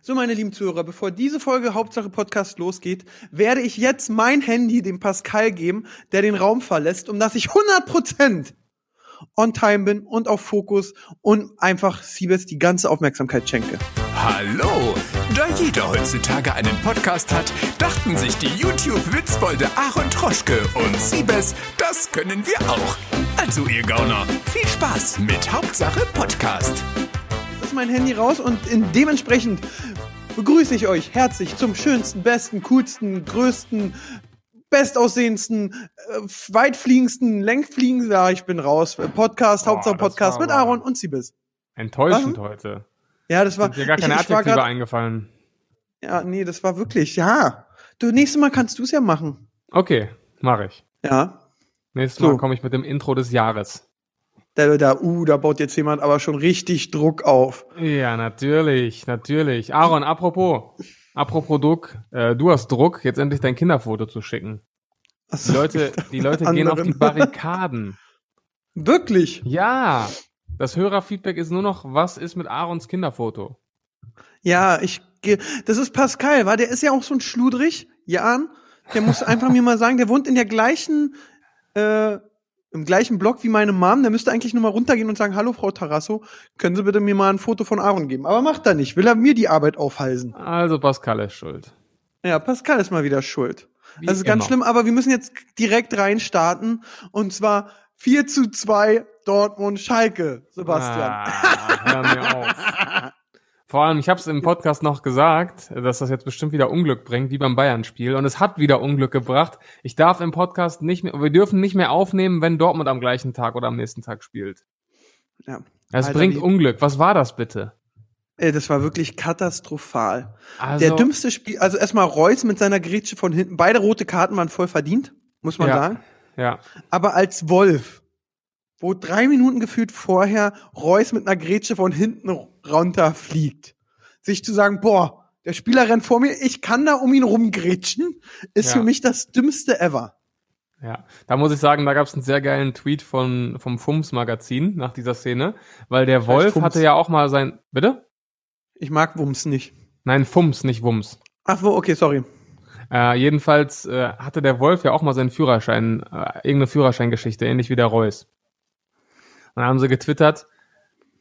So, meine lieben Zuhörer, bevor diese Folge Hauptsache Podcast losgeht, werde ich jetzt mein Handy dem Pascal geben, der den Raum verlässt, um dass ich 100% on time bin und auf Fokus und einfach Siebes die ganze Aufmerksamkeit schenke. Hallo! Da jeder heutzutage einen Podcast hat, dachten sich die YouTube-Witzbolde Aaron Troschke und Siebes, das können wir auch. Also ihr Gauner, viel Spaß mit Hauptsache Podcast. Jetzt mein Handy raus und in dementsprechend begrüße ich euch herzlich zum schönsten, besten, coolsten, größten, bestaussehendsten, äh, weitfliegendsten, längfliegendsten, ja, ich bin raus, Podcast, Hauptsache Podcast mit Aaron und Siebes. Enttäuschend Was? heute. Ja, das war, Sind dir gar keine ich, ich grad, eingefallen. ja, nee, das war wirklich, ja. Du, nächstes Mal kannst du es ja machen. Okay, mache ich. Ja. Nächstes So. Mal komme ich mit dem Intro des Jahres. Da, da, uh, da baut jetzt jemand aber schon richtig Druck auf. Ja, natürlich, natürlich. Aaron, apropos, apropos Druck, äh, du hast Druck, jetzt endlich dein Kinderfoto zu schicken. Die Achso, Leute, die Leute gehen auf die. Barrikaden. Wirklich? Ja, das Hörerfeedback ist nur noch, was ist mit Aarons Kinderfoto? Ja, ich, das ist Pascal, war, der ist ja auch so ein Schludrig, Jan. Der muss einfach mir mal sagen, der wohnt in der gleichen, äh, im gleichen Block wie meine Mom. Der müsste eigentlich nur mal runtergehen und sagen, hallo Frau Tarasso, können Sie bitte mir mal ein Foto von Aaron geben? Aber macht er nicht, will er mir die Arbeit aufhalsen. Also Pascal ist schuld. Ja, Pascal ist mal wieder schuld. Wie das ist ganz immer. schlimm, aber wir müssen jetzt direkt reinstarten. Und zwar 4 zu 2 Dortmund Schalke, Sebastian. Ah, hör mir auf. Vor allem, ich habe es im Podcast noch gesagt, dass das jetzt bestimmt wieder Unglück bringt, wie beim Bayern-Spiel. Und es hat wieder Unglück gebracht. Ich darf im Podcast nicht mehr, wir dürfen nicht mehr aufnehmen, wenn Dortmund am gleichen Tag oder am nächsten Tag spielt. Ja. Es Alter, bringt Unglück. Was war das bitte? Ey, das war wirklich katastrophal. Also, Der dümmste Spiel, also erstmal Reus mit seiner Grätsche von hinten. Beide rote Karten waren voll verdient, muss man Ja. sagen. Ja, Aber als Wolf, wo drei Minuten gefühlt vorher Reus mit einer Grätsche von hinten runterfliegt, sich zu sagen, boah, der Spieler rennt vor mir, ich kann da um ihn rumgrätschen, ist Ja. für mich das dümmste ever. ja. Da muss ich sagen, da gab es einen sehr geilen Tweet von, vom Fums-Magazin nach dieser Szene, weil der Vielleicht Wolf Fums. hatte ja auch mal sein, bitte? Ich mag Wumms nicht. Nein, Fums, nicht Wums. Ach wo, okay, sorry. Äh, jedenfalls äh, hatte der Wolf ja auch mal seinen Führerschein, äh, irgendeine Führerscheingeschichte, ähnlich wie der Reus. Und dann haben sie getwittert,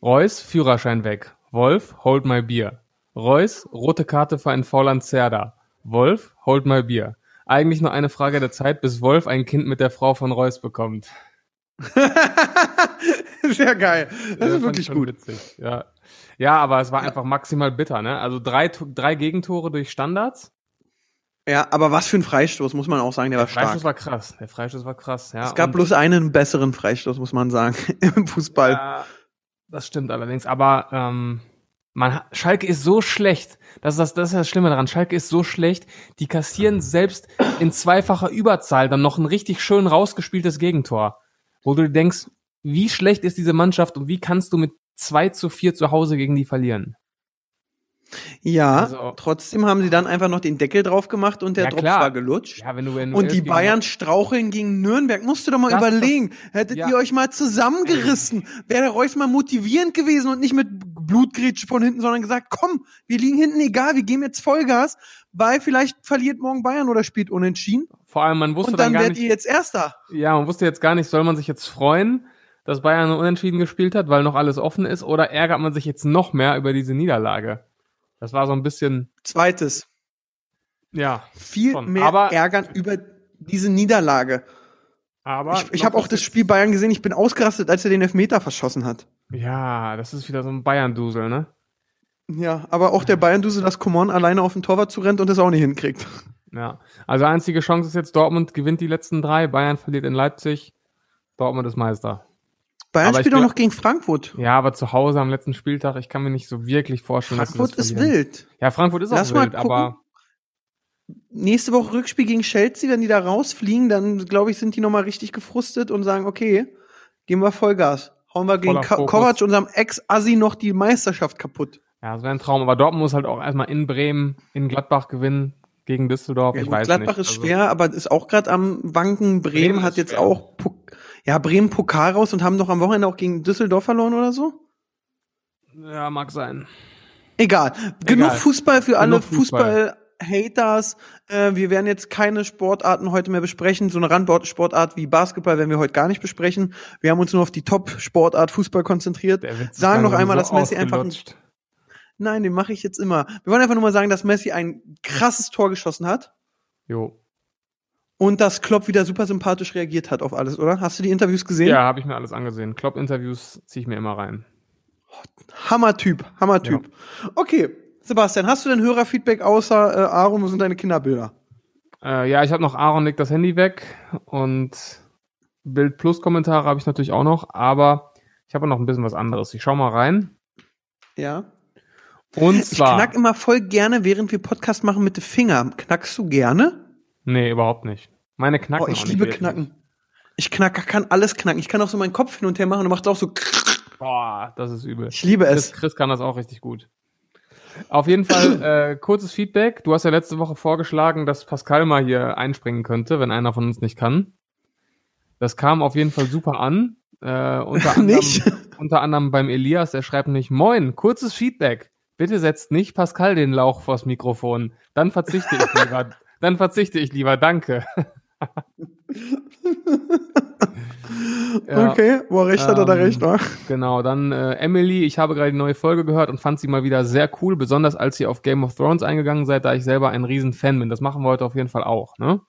Reus, Führerschein weg. Wolf, hold my beer. Reus, rote Karte für ein Fauland Zerda. Wolf, hold my beer. Eigentlich nur eine Frage der Zeit, bis Wolf ein Kind mit der Frau von Reus bekommt. Sehr geil. Das Ja, ist wirklich gut. Witzig. Ja. ja, aber es war einfach maximal bitter, ne? Also drei, drei Gegentore durch Standards. Ja, aber was für ein Freistoß, muss man auch sagen, der war Der Freistoß stark. war krass. Der Freistoß war krass, ja. es gab bloß einen besseren Freistoß, muss man sagen, im Fußball. Ja, das stimmt allerdings. Aber ähm, man, Schalke ist so schlecht. Das ist das, das ist das Schlimme daran. Schalke ist so schlecht. Die kassieren selbst in zweifacher Überzahl dann noch ein richtig schön rausgespieltes Gegentor. Wo du dir denkst, wie schlecht ist diese Mannschaft und wie kannst du mit 2 zu 4 zu Hause gegen die verlieren? Ja, Also- trotzdem haben sie dann einfach noch den Deckel drauf gemacht und der Ja, klar. war gelutscht. Ja, wenn du, wenn du und die Bayern straucheln gegen Nürnberg. Musst du doch mal Das- überlegen. Hättet ja. ihr euch mal zusammengerissen, wäre der Reus mal motivierend gewesen und nicht mit Blutgrätsche von hinten, sondern gesagt, komm, wir liegen hinten, egal, wir geben jetzt Vollgas, weil vielleicht verliert morgen Bayern oder spielt unentschieden. Vor allem, man wusste Und dann dann gar werdet ihr jetzt Erster. ja, man wusste jetzt gar nicht, soll man sich jetzt freuen, dass Bayern unentschieden gespielt hat, weil noch alles offen ist, oder ärgert man sich jetzt noch mehr über diese Niederlage? Das war so ein bisschen, Zweites. ja. Viel Schon. mehr Aber- ärgern über diese Niederlage. Aber Ich, ich habe auch das Spiel Bayern gesehen, ich bin ausgerastet, als er den Elfmeter verschossen hat. Ja, das ist wieder so ein Bayern-Dusel, ne? Ja, aber auch der Bayern-Dusel, dass Coman alleine auf den Torwart zu rennt und das auch nicht hinkriegt. Ja. Also einzige Chance ist jetzt, Dortmund gewinnt die letzten drei, Bayern verliert in Leipzig, Dortmund ist Meister. Bayern Aber spielt auch noch gegen Frankfurt. Ja, aber zu Hause am letzten Spieltag, ich kann mir nicht so wirklich vorstellen, Frankfurt dass sie ist wild. Ja, Frankfurt ist auch Lass mal wild, aber Nächste Woche Rückspiel gegen Chelsea, wenn die da rausfliegen, dann glaube ich, sind die nochmal richtig gefrustet und sagen, okay, geben wir Vollgas. Hauen wir gegen Ka. Kovac, unserem Ex-Assi, noch die Meisterschaft kaputt. ja, das wäre ein Traum. Aber Dortmund muss halt auch erstmal in Bremen, in Gladbach gewinnen gegen Düsseldorf. Ja, ich gut, weiß Gladbach nicht. ist Also- schwer, aber ist auch gerade am Wanken. Bremen, Bremen hat jetzt schwer. auch ja, Bremen Pokal raus und haben doch am Wochenende auch gegen Düsseldorf verloren oder so. Ja, mag sein. Egal. Genug Egal. Fußball für alle. Fußball-Haters. Äh, wir werden jetzt keine Sportarten heute mehr besprechen. So eine Randsportart wie Basketball werden wir heute gar nicht besprechen. Wir haben uns nur auf die Top-Sportart Fußball konzentriert. Sagen noch einmal, so dass Messi einfach ein. Nein, den mache ich jetzt immer. Wir wollen einfach nur mal sagen, dass Messi ein krasses Tor geschossen hat Jo. Und dass Klopp wieder super sympathisch reagiert hat auf alles, oder? Hast du die Interviews gesehen? Ja, habe ich mir alles angesehen. Klopp-Interviews ziehe ich mir immer rein. Hammertyp, Hammertyp. Okay, Sebastian, hast du denn Hörerfeedback außer äh, Aaron, wo sind deine Kinderbilder? Äh, ja, ich habe noch Aaron legt das Handy weg und Bild Plus Kommentare habe ich natürlich auch noch, aber ich habe noch ein bisschen was anderes. Ich schau mal rein. Ja. Und Ich zwar. knack immer voll gerne, während wir Podcast machen, mit den Fingern. Knackst du gerne? Nee, überhaupt nicht. Meine knacken Oh, ich liebe wirklich. Knacken. Ich knack, kann alles knacken. Ich kann auch so meinen Kopf hin und her machen und macht auch so. Boah, das ist übel. Ich liebe es. Chris kann das auch richtig gut. Auf jeden Fall äh, kurzes Feedback. Du hast ja letzte Woche vorgeschlagen, dass Pascal mal hier einspringen könnte, wenn einer von uns nicht kann. Das kam auf jeden Fall super an. Äh, unter, anderem, Nicht? unter anderem beim Elias, der schreibt nicht, Moin, kurzes Feedback. Bitte setzt nicht Pascal den Lauch vors Mikrofon. Dann verzichte ich lieber. Dann verzichte ich lieber, danke. Ja. Okay, wo recht hat, er Ähm, recht, wa? Genau, dann äh, Emily, ich habe gerade die neue Folge gehört und fand sie mal wieder sehr cool, besonders als ihr auf Game of Thrones eingegangen seid, da ich selber ein riesen Fan bin. Das machen wir heute auf jeden Fall auch, ne?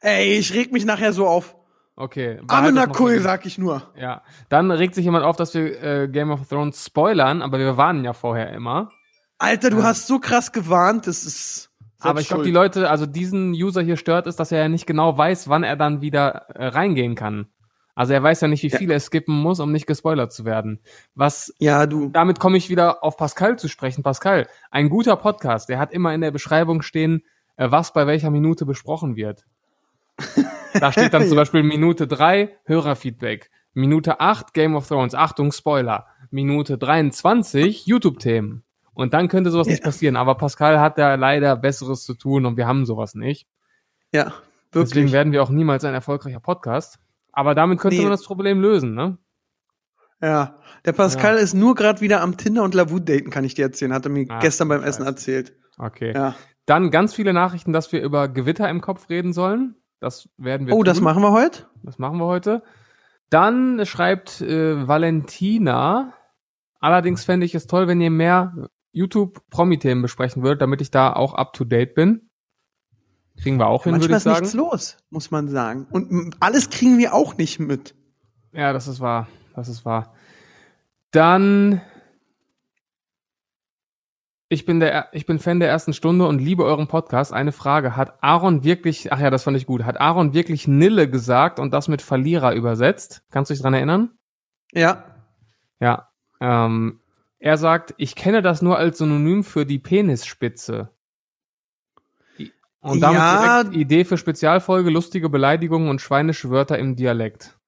Ey, ich reg mich nachher so auf. Okay. behalt das Amina noch Kul, für- sag ich nur. Ja. Dann regt sich jemand auf, dass wir äh, Game of Thrones spoilern, aber wir warnen ja vorher immer. Alter, du Ja. hast so krass gewarnt, das ist. Aber ich glaube, die Leute, also diesen User hier stört es, dass er ja nicht genau weiß, wann er dann wieder äh, reingehen kann. Also er weiß ja nicht, wie Ja. viel er skippen muss, um nicht gespoilert zu werden. Was Ja, du. damit komme ich wieder auf Pascal zu sprechen. Pascal, ein guter Podcast, der hat immer in der Beschreibung stehen, äh, was bei welcher Minute besprochen wird. Da steht dann zum Beispiel Minute 3 Hörerfeedback, Minute 8 Game of Thrones, Achtung Spoiler, Minute 23 YouTube-Themen. Und dann könnte sowas nicht Ja. passieren. Aber Pascal hat da leider Besseres zu tun und wir haben sowas nicht. Ja, Deswegen wirklich. werden wir auch niemals ein erfolgreicher Podcast. Aber damit könnte Nee. man das Problem lösen, ne? Ja, der Pascal ist nur gerade wieder am Tinder und Lavut daten, kann ich dir erzählen. Hat er mir Ach, gestern beim. Essen erzählt. Okay. Ja. Dann ganz viele Nachrichten, dass wir über Gewitter im Kopf reden sollen. Das werden wir Oh, tun. das machen wir heute? Das machen wir heute. Dann schreibt äh, Valentina, allerdings fände ich es toll, wenn ihr mehr YouTube-Promi-Themen besprechen würdet, damit ich da auch up-to-date bin. Kriegen wir auch hin, würde Manchmal ich ist sagen. nichts los, muss man sagen. Und alles kriegen wir auch nicht mit. Ja, das ist wahr. Das ist wahr. Dann. Ich bin der, ich bin Fan der ersten Stunde und liebe euren Podcast. Eine Frage. Hat Aaron wirklich, ach ja, das fand ich gut. Hat Aaron wirklich Nille gesagt und das mit Verlierer übersetzt? Kannst du dich dran erinnern? Ja. Ja. Ähm, er sagt, ich kenne das nur als Synonym für die Penisspitze. Und damit Ja. direkt Idee für Spezialfolge, lustige Beleidigungen und schweinische Wörter im Dialekt.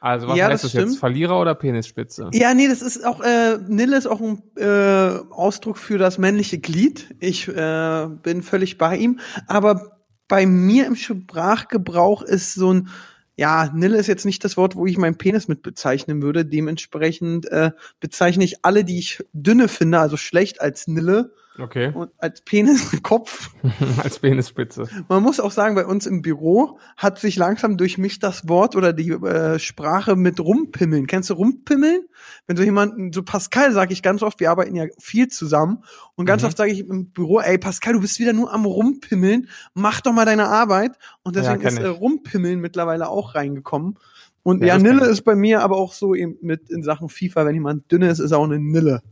Also was Ja, heißt das das, jetzt? Verlierer oder Penisspitze? Ja, nee, das ist auch, äh, Nille ist auch ein äh, Ausdruck für das männliche Glied. Ich äh, bin völlig bei ihm. Aber bei mir im Sprachgebrauch ist so ein, ja, Nille ist jetzt nicht das Wort, wo ich meinen Penis mit bezeichnen würde. Dementsprechend äh, bezeichne ich alle, die ich dünne finde, also schlecht als Nille Okay. und als Peniskopf. Als Penisspitze. Man muss auch sagen, bei uns im Büro hat sich langsam durch mich das Wort oder die äh, Sprache mit rumpimmeln. Kennst du rumpimmeln? Wenn so jemanden, so Pascal sage ich ganz oft, wir arbeiten ja viel zusammen und ganz Mhm. oft sage ich im Büro, ey Pascal, du bist wieder nur am rumpimmeln, mach doch mal deine Arbeit. Und deswegen Ja, ist äh, rumpimmeln mittlerweile auch reingekommen. Und Ja, Nille ist bei mir aber auch so eben mit in Sachen FIFA, wenn jemand dünne ist, ist er auch eine Nille.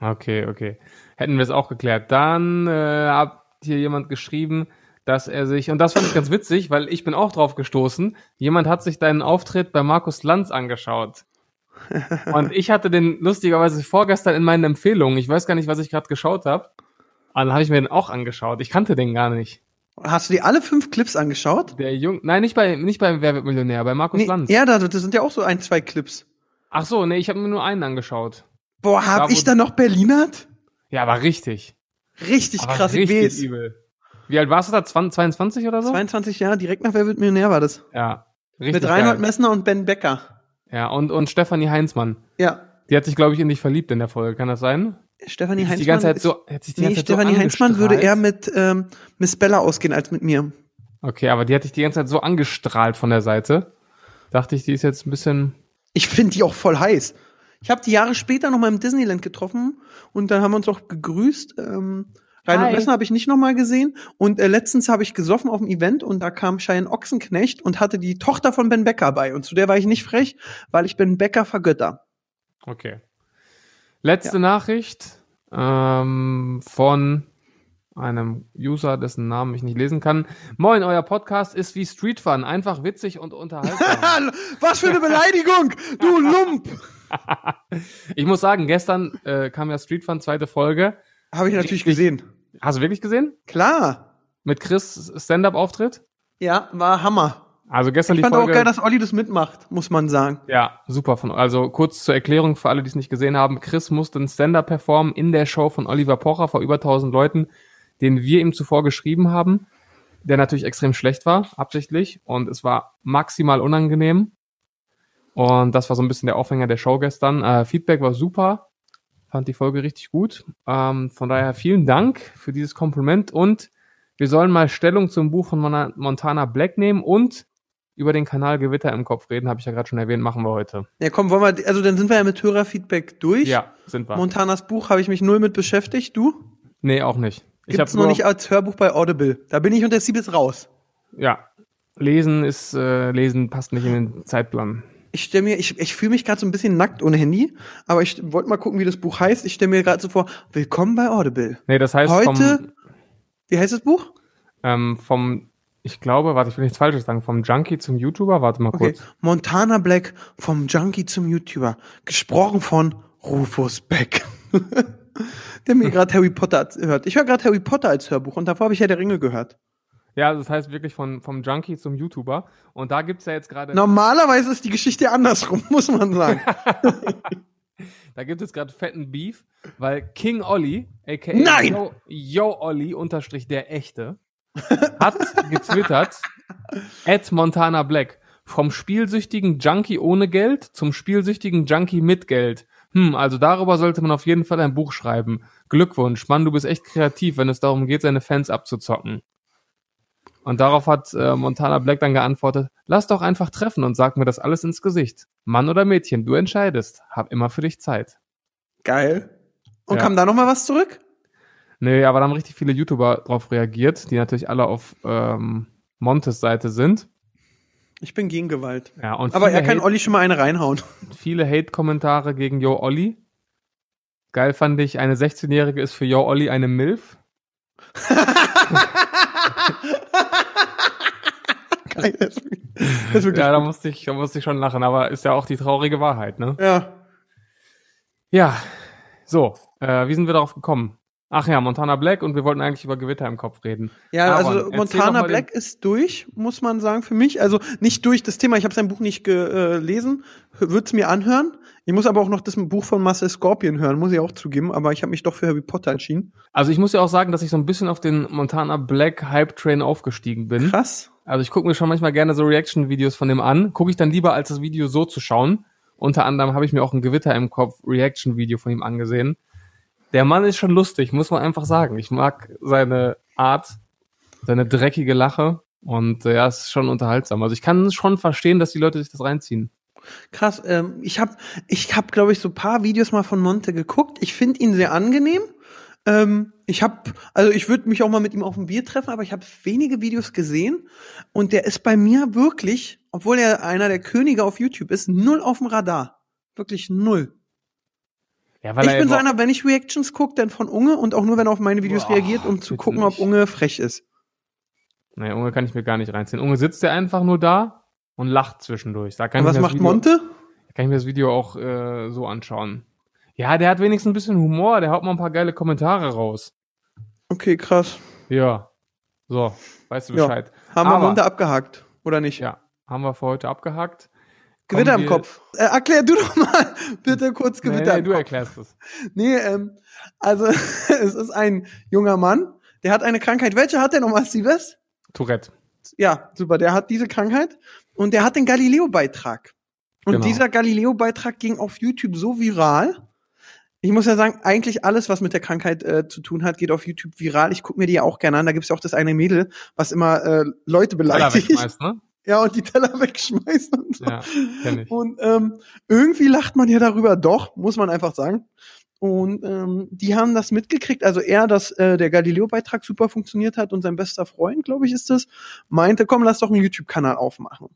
Okay, okay. Hätten wir es auch geklärt. Dann äh, hat hier jemand geschrieben, dass er sich, und das fand ich ganz witzig, weil ich bin auch drauf gestoßen, jemand hat sich deinen Auftritt bei Markus Lanz angeschaut. Und ich hatte den lustigerweise vorgestern in meinen Empfehlungen, ich weiß gar nicht, was ich gerade geschaut habe, dann habe ich mir den auch angeschaut. Ich kannte den gar nicht. Hast du dir alle fünf Clips angeschaut? Der Jung, nein, nicht bei, nicht bei Wer wird Millionär, bei Markus Nee, Lanz. ja, da, das sind ja auch so ein, zwei Clips. Ach so, nee, ich habe mir nur einen angeschaut. Boah, hab Da, ich da noch Berlinert? Ja, war richtig. Richtig Aber krass, ich richtig weiß. übel. Wie alt warst du da? 20, 22 oder so? 22 Jahre, direkt nach Wer wird Millionär war das. Ja. Richtig Mit Reinhold geil. Messner und Ben Becker. Ja, und, und Stefanie Heinzmann. Ja. Die hat sich, glaube ich, in dich verliebt in der Folge. Kann das sein? Stefanie Heinzmann. die ganze Zeit so, hätte sich die nee, ganze Zeit so Stefanie Heinzmann würde eher mit ähm, Miss Bella ausgehen als mit mir. Okay, aber die hatte ich die ganze Zeit so angestrahlt von der Seite. Dachte ich, die ist jetzt ein bisschen. Ich finde die auch voll heiß. Ich habe die Jahre später noch mal im Disneyland getroffen und dann haben wir uns auch gegrüßt. Ähm, Reinhold. Messner habe ich nicht noch mal gesehen und äh, letztens habe ich gesoffen auf dem Event und da kam Cheyenne Ochsenknecht und hatte die Tochter von Ben Becker bei und zu der war ich nicht frech, weil ich Ben Becker vergötter. Okay. Letzte Nachricht ähm, von einem User, dessen Namen ich nicht lesen kann. Moin, euer Podcast ist wie Street Fun, einfach witzig und unterhaltsam. Was für eine Beleidigung, du Lump! ich muss sagen, gestern äh, kam ja Street Fun zweite Folge. Habe ich natürlich Richtig. gesehen. Hast du wirklich gesehen? Klar. Mit Chris Stand-up-Auftritt? Ja, war Hammer. Also gestern Ich die fand Folge. auch geil, dass Olli das mitmacht, muss man sagen. Ja, super. Von, also kurz zur Erklärung für alle, die es nicht gesehen haben. Chris musste einen Stand-up performen in der Show von Oliver Pocher vor über 1000 Leuten, den wir ihm zuvor geschrieben haben, der natürlich extrem schlecht war, absichtlich. Und es war maximal unangenehm. Und das war so ein bisschen der Aufhänger der Show gestern. Äh, Feedback war super. Fand die Folge richtig gut. Ähm, von daher vielen Dank für dieses Kompliment. Und wir sollen mal Stellung zum Buch von Montana Black nehmen und über den Kanal Gewitter im Kopf reden, habe ich ja gerade schon erwähnt, machen wir heute. Ja, komm, wollen wir, also dann sind wir ja mit Hörerfeedback durch. Ja, sind wir. Montanas Buch habe ich mich null mit beschäftigt. Du? nee, auch nicht. Ich Gibt's habe noch nur, nicht als Hörbuch bei Audible. Da bin ich und der Siebes raus. ja, lesen ist äh, lesen passt nicht in den Zeitplan. Ich stelle mir, ich, ich fühle mich gerade so ein bisschen nackt ohne Handy, aber ich wollte mal gucken, wie das Buch heißt. Ich stelle mir gerade so vor, willkommen bei Audible. Nee, das heißt Heute, vom wie heißt das Buch? ähm, vom ich glaube, warte, ich will nichts falsches sagen, vom Junkie zum YouTuber, warte mal Okay, kurz. Montana Black vom Junkie zum YouTuber. Gesprochen von Rufus Beck. der mir gerade Harry Potter hört. Ich höre gerade Harry Potter als Hörbuch und davor habe ich ja der Ringe gehört. Ja, das heißt wirklich von vom Junkie zum YouTuber und da gibt's ja jetzt gerade Normalerweise ist die Geschichte andersrum, muss man sagen. da gibt es gerade fetten Beef, weil King Olli, aka Nein! Yo, Yo Olli unterstrich der echte hat getwittert at Montana Black vom spielsüchtigen Junkie ohne Geld zum spielsüchtigen Junkie mit Geld. Hm, also darüber sollte man auf jeden Fall ein Buch schreiben. Glückwunsch, Mann, du bist echt kreativ, wenn es darum geht, seine Fans abzuzocken. Und darauf hat äh, Montana Black dann geantwortet, lass doch einfach treffen und sag mir das alles ins Gesicht. Mann oder Mädchen, du entscheidest. Hab immer für dich Zeit. Geil. Und Ja. kam da noch mal was zurück? Nee, aber da haben richtig viele YouTuber drauf reagiert, die natürlich alle auf ähm, Montes Seite sind. Ich bin gegen Gewalt. Ja, und Aber er kann Hate- Olli schon mal eine reinhauen. viele Hate-Kommentare gegen Yo Olli. Geil fand ich, eine 16-Jährige ist für Yo Olli eine MILF. Das ist wirklich- Ja, da musste ich, da musste ich schon lachen, aber ist ja auch die traurige Wahrheit, ne? ja. Ja, so, äh, wie sind wir darauf gekommen? Ach ja, Montana Black und wir wollten eigentlich über Gewitter im Kopf reden. Ja, Aaron, also Montana Black ist durch, muss man sagen, für mich. Also nicht durch das Thema, ich habe sein Buch nicht gelesen, würde es mir anhören. Ich muss aber auch noch das Buch von Marcel Scorpion hören, muss ich auch zugeben, aber ich habe mich doch für Harry Potter entschieden. Also ich muss ja auch sagen, dass ich so ein bisschen auf den Montana Black Hype Train aufgestiegen bin. Krass. Also ich gucke mir schon manchmal gerne so Reaction-Videos von dem an. Gucke ich dann lieber, als das Video so zu schauen. Unter anderem habe ich mir auch ein Gewitter im Kopf Reaction-Video von ihm angesehen. Der Mann ist schon lustig, muss man einfach sagen. Ich mag seine Art, seine dreckige Lache und äh, ja, es ist schon unterhaltsam. Also ich kann schon verstehen, dass die Leute sich das reinziehen. Krass. Ähm, ich habe, ich hab, glaube ich, so paar Videos mal von Monte geguckt. Ich finde ihn sehr angenehm. Ähm, ich habe, also ich würde mich auch mal mit ihm auf ein Bier treffen, aber ich habe wenige Videos gesehen und der ist bei mir wirklich, obwohl er einer der Könige auf YouTube ist, null auf dem Radar. Wirklich null. Ja, ich bin so einer, wenn ich Reactions gucke, dann von Unge und auch nur, wenn er auf meine Videos Boah, reagiert, um zu gucken, ob nicht. Unge frech ist. Nee, Unge kann ich mir gar nicht reinziehen. Unge sitzt ja einfach nur da und lacht zwischendurch. Da kann Und was macht Video, Monte? Da kann ich mir das Video auch äh, so anschauen. Ja, der hat wenigstens ein bisschen Humor, der haut mal ein paar geile Kommentare raus. Okay, krass. Ja. So, weißt du Ja. Bescheid. Haben wir Aber- Monte abgehakt, oder nicht? Ja, haben wir für heute abgehakt. Gewitter im wir- Kopf. Äh, erklär du doch mal bitte kurz Nee, Gewitter nee, im du Kopf. erklärst es. Nee, ähm, also es ist ein junger Mann, der hat eine Krankheit. Welche hat der nochmal, Siebes? Tourette. Ja, super, der hat diese Krankheit und der hat den Galileo-Beitrag. Und Genau. dieser Galileo-Beitrag ging auf YouTube so viral, Ich muss ja sagen, eigentlich alles, was mit der Krankheit äh, zu tun hat, geht auf YouTube viral. Ich gucke mir die ja auch gerne an. Da gibt's ja auch das eine Mädel, was immer äh, Leute Teller beleidigt. wegschmeißt, ne? Ja, und die Teller wegschmeißt und so. Ja, kenn ich. Und ähm, irgendwie lacht man ja darüber doch, muss man einfach sagen. Und ähm, die haben das mitgekriegt. Also er, dass äh, der Galileo-Beitrag super funktioniert hat und sein bester Freund, glaube ich, ist das, meinte, komm, lass doch einen YouTube-Kanal aufmachen.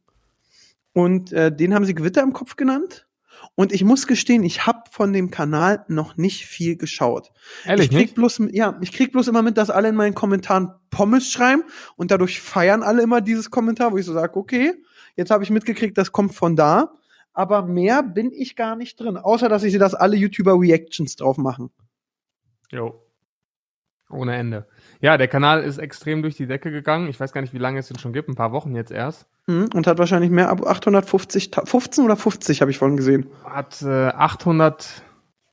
Und äh, den haben sie Gewitter im Kopf genannt. Und ich muss gestehen, ich habe von dem Kanal noch nicht viel geschaut. Ehrlich ich krieg nicht? bloß, ja, ich krieg bloß immer mit, dass alle in meinen Kommentaren Pommes schreiben und dadurch feiern alle immer dieses Kommentar, wo ich so sage, okay, jetzt habe ich mitgekriegt, das kommt von da. Aber mehr bin ich gar nicht drin, außer dass ich sehe, dass alle YouTuber Reactions drauf machen. Jo. Ohne Ende. Ja, der Kanal ist extrem durch die Decke gegangen. Ich weiß gar nicht, wie lange es den schon gibt. Ein paar Wochen jetzt erst. Mhm, Und hat wahrscheinlich mehr, ab 850, 15 oder 50 habe ich vorhin gesehen. Hat äh, 800,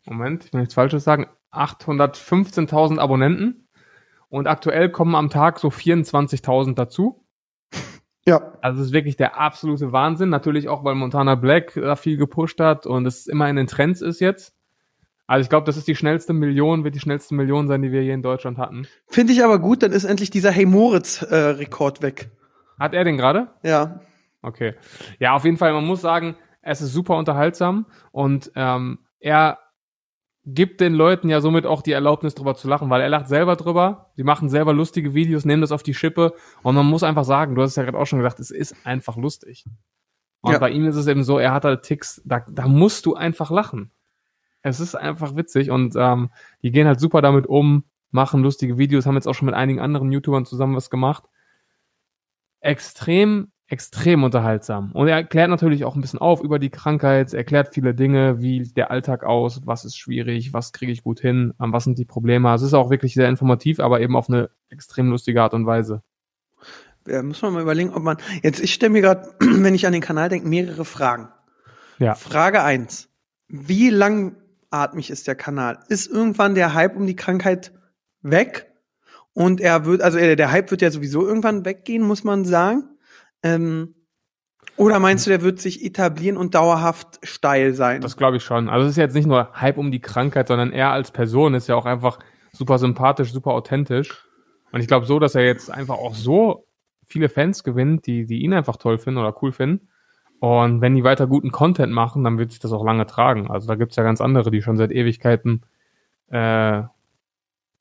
Moment, ich will nichts Falsches sagen, 815.000 Abonnenten. Und aktuell kommen am Tag so 24.000 dazu. Ja, Also es ist wirklich der absolute Wahnsinn. Natürlich auch, weil Montana Black da viel gepusht hat und es immer in den Trends ist jetzt. Also ich glaube, das ist die schnellste Million, wird die schnellste Million sein, die wir hier in Deutschland hatten. finde ich aber gut, dann ist endlich dieser Hey Moritz-Rekord weg. Hat er den gerade? Ja, Okay. Ja, auf jeden Fall, man muss sagen, es ist super unterhaltsam und ähm, er gibt den Leuten ja somit auch die Erlaubnis drüber zu lachen, weil er lacht selber drüber, die machen selber lustige Videos, nehmen das auf die Schippe und man muss einfach sagen, du hast es ja gerade auch schon gesagt, es ist einfach lustig. Und Ja. bei ihm ist es eben so, er hat halt Ticks, da, da musst du einfach lachen. Es ist einfach witzig und ähm, die gehen halt super damit um, machen lustige Videos, haben jetzt auch schon mit einigen anderen YouTubern zusammen was gemacht. Extrem, extrem unterhaltsam. Und er erklärt natürlich auch ein bisschen auf über die Krankheit, erklärt viele Dinge, wie der Alltag aus, was ist schwierig, was kriege ich gut hin, was sind die Probleme. Also es ist auch wirklich sehr informativ, aber eben auf eine extrem lustige Art und Weise. ja muss man mal überlegen, ob man. Jetzt, ich stelle mir gerade, wenn ich an den Kanal denke, mehrere Fragen. Ja. Frage eins: Wie langatmig ist der Kanal? Ist irgendwann der Hype um die Krankheit weg? Und er wird, also der Hype wird ja sowieso irgendwann weggehen, muss man sagen. Ähm, oder meinst du, der wird sich etablieren und dauerhaft steil sein? Das glaube ich schon. Also es ist jetzt nicht nur Hype um die Krankheit, sondern er als Person ist ja auch einfach super sympathisch, super authentisch. Und ich glaube so, dass er jetzt einfach auch so viele Fans gewinnt, die, die ihn einfach toll finden oder cool finden. Und wenn die weiter guten Content machen, dann wird sich das auch lange tragen. Also da gibt's ja ganz andere, die schon seit Ewigkeiten äh,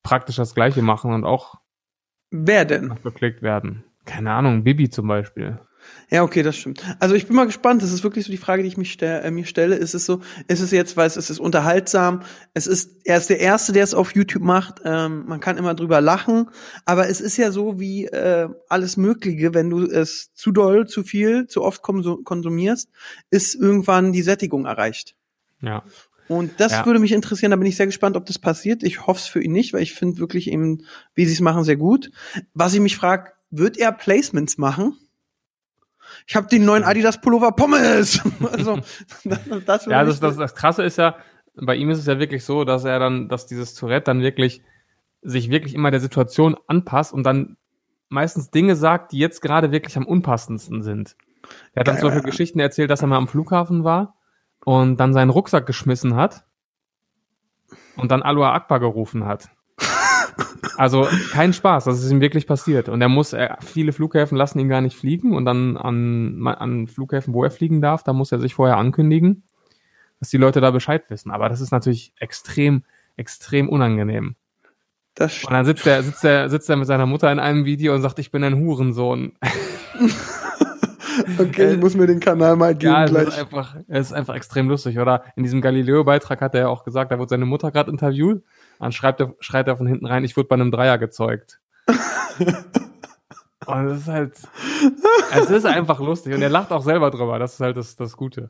praktisch das Gleiche machen und auch Wer denn? geklickt werden. Keine Ahnung, Bibi zum Beispiel. Ja, okay, das stimmt. Also ich bin mal gespannt. Das ist wirklich so die Frage, die ich mich stell, äh, mir stelle. Ist es so, ist es jetzt, weil es, es ist unterhaltsam. Es ist, er ist der Erste, der es auf YouTube macht. Ähm, man kann immer drüber lachen. Aber es ist ja so wie äh, alles Mögliche, wenn du es zu doll, zu viel, zu oft konsu- konsumierst, ist irgendwann die Sättigung erreicht. Ja. Und das Ja. würde mich interessieren. Da bin ich sehr gespannt, ob das passiert. Ich hoffe es für ihn nicht, weil ich finde wirklich eben, wie sie es machen, sehr gut. Was ich mich frage, wird er Placements machen? Ich habe den neuen Adidas Pullover Pommes. also das, Ja, das, das, das Krasse ist ja, bei ihm ist es ja wirklich so, dass er dann, dass dieses Tourette dann wirklich sich wirklich immer der Situation anpasst und dann meistens Dinge sagt, die jetzt gerade wirklich am unpassendsten sind. Er hat dann Geil, zum Beispiel ja. Geschichten erzählt, dass er mal am Flughafen war und dann seinen Rucksack geschmissen hat und dann Alua Akbar gerufen hat. Also kein Spaß, das ist ihm wirklich passiert. Und er muss, er, viele Flughäfen lassen ihn gar nicht fliegen und dann an, an Flughäfen, wo er fliegen darf, da muss er sich vorher ankündigen, dass die Leute da Bescheid wissen. Aber das ist natürlich extrem, extrem unangenehm. das Und dann sitzt er, sitzt er, sitzt er mit seiner Mutter in einem Video und sagt, ich bin ein Hurensohn. okay, ich muss mir den Kanal mal geben Ja, es ist gleich. einfach, es ist einfach extrem lustig. Oder in diesem Galileo-Beitrag hat er ja auch gesagt, da wurde seine Mutter gerade interviewt. Dann schreibt er, schreit er von hinten rein, ich wurde bei einem Dreier gezeugt. Und es ist halt, es ist einfach lustig. Und er lacht auch selber drüber. Das ist halt das, das Gute.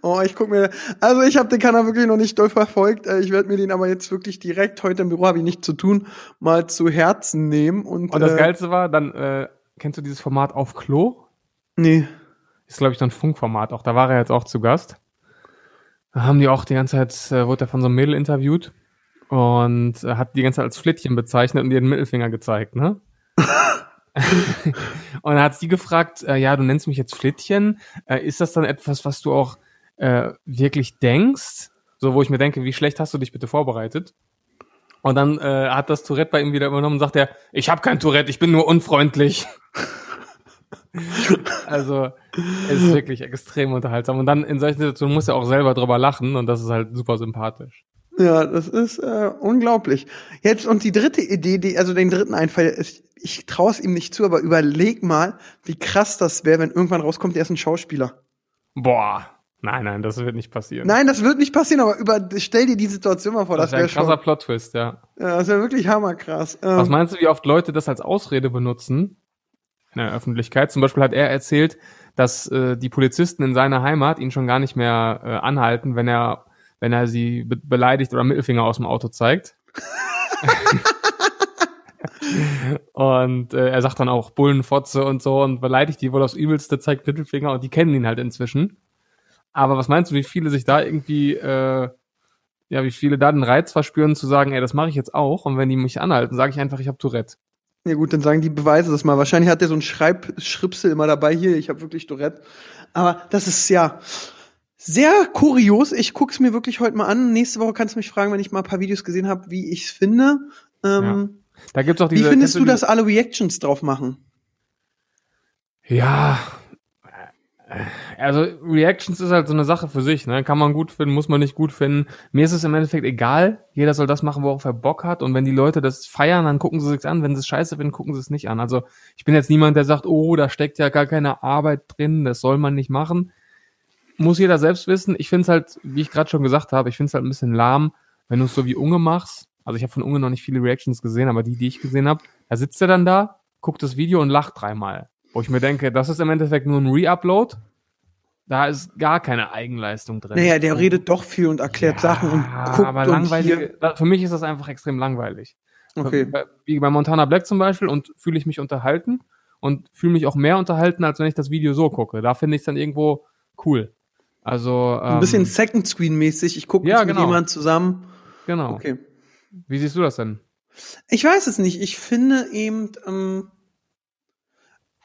Oh, ich guck mir, also ich habe den Kanal wirklich noch nicht doll verfolgt. Äh, Ich werde mir den aber jetzt wirklich direkt heute im Büro habe ich nichts zu tun, mal zu Herzen nehmen und, Und das äh, Geilste war, dann, äh, kennst du dieses Format auf Klo? Nee. Ist, glaube ich, so ein Funkformat. Auch da war er jetzt auch zu Gast. Da haben die auch die ganze Zeit, äh, wurde er von so einem Mädel interviewt und hat die ganze Zeit als Flittchen bezeichnet und ihr den Mittelfinger gezeigt, ne? und dann hat sie gefragt, äh, ja, du nennst mich jetzt Flittchen. Äh, ist das dann etwas, was du auch äh, wirklich denkst? So, wo ich mir denke, wie schlecht hast du dich bitte vorbereitet? Und dann äh, hat das Tourette bei ihm wieder übernommen und sagt er, ich habe kein Tourette, ich bin nur unfreundlich. also es ist wirklich extrem unterhaltsam. Und dann in solchen Situationen muss er auch selber drüber lachen und das ist halt super sympathisch. Ja, das ist äh, unglaublich. Jetzt und die dritte Idee, die also den dritten Einfall ist, ich traue es ihm nicht zu, aber überleg mal, wie krass das wäre, wenn irgendwann rauskommt, er ist ein Schauspieler. Boah. Nein, nein, das wird nicht passieren. Nein, das wird nicht passieren, aber über, stell dir die Situation mal vor, das, das wäre wäre ein krasser. Plot-Twist, ja. Ja, das wäre wirklich hammerkrass. Ähm, Was meinst du, wie oft Leute das als Ausrede benutzen in der Öffentlichkeit? Zum Beispiel hat er erzählt, dass äh, die Polizisten in seiner Heimat ihn schon gar nicht mehr äh, anhalten, wenn er, wenn er sie be beleidigt oder Mittelfinger aus dem Auto zeigt. und äh, er sagt dann auch Bullenfotze und so und beleidigt die wohl aufs Übelste, zeigt Mittelfinger und die kennen ihn halt inzwischen. Aber was meinst du, wie viele sich da irgendwie, äh, ja, wie viele da den Reiz verspüren zu sagen, ey, das mache ich jetzt auch und wenn die mich anhalten, sage ich einfach, ich habe Tourette. Ja gut, dann sagen die Beweise das mal. Wahrscheinlich hat der so ein Schreib Schripsel immer dabei hier. Ich habe wirklich Tourette. Aber das ist ja sehr kurios. Ich guck's mir wirklich heute mal an. Nächste Woche kannst du mich fragen, wenn ich mal ein paar Videos gesehen habe, wie ich's finde. Ähm, Da gibt's auch Wie diese. findest kennst du, dass alle Reactions drauf machen? Ja. Also Reactions ist halt so eine Sache für sich, ne? Kann man gut finden, muss man nicht gut finden. Mir ist es im Endeffekt egal. Jeder soll das machen, worauf er Bock hat. Und wenn die Leute das feiern, dann gucken sie sich's an. Wenn sie es scheiße finden, gucken sie es nicht an. Also ich bin jetzt niemand, der sagt, oh, da steckt ja gar keine Arbeit drin, das soll man nicht machen. Muss jeder selbst wissen. Ich finde es halt, wie ich gerade schon gesagt habe, ich finde es halt ein bisschen lahm, wenn du es so wie Unge machst. Also ich habe von Unge noch nicht viele Reactions gesehen, aber die, die ich gesehen habe, da sitzt er dann da, guckt das Video und lacht dreimal. Wo ich mir denke, das ist im Endeffekt nur ein Re-Upload. Da ist gar keine Eigenleistung drin. Naja, der redet doch viel und erklärt Sachen und guckt aber und langweilig. Für mich ist das einfach extrem langweilig. Okay. Wie bei Montana Black zum Beispiel und fühle ich mich unterhalten und fühle mich auch mehr unterhalten, als wenn ich das Video so gucke. Da finde ich es dann irgendwo cool. Also ähm, Ein bisschen Second Screen mäßig. Ich gucke Ja, mit genau. jemand zusammen. genau. Okay. Wie siehst du das denn? Ich weiß es nicht. Ich finde eben, ähm,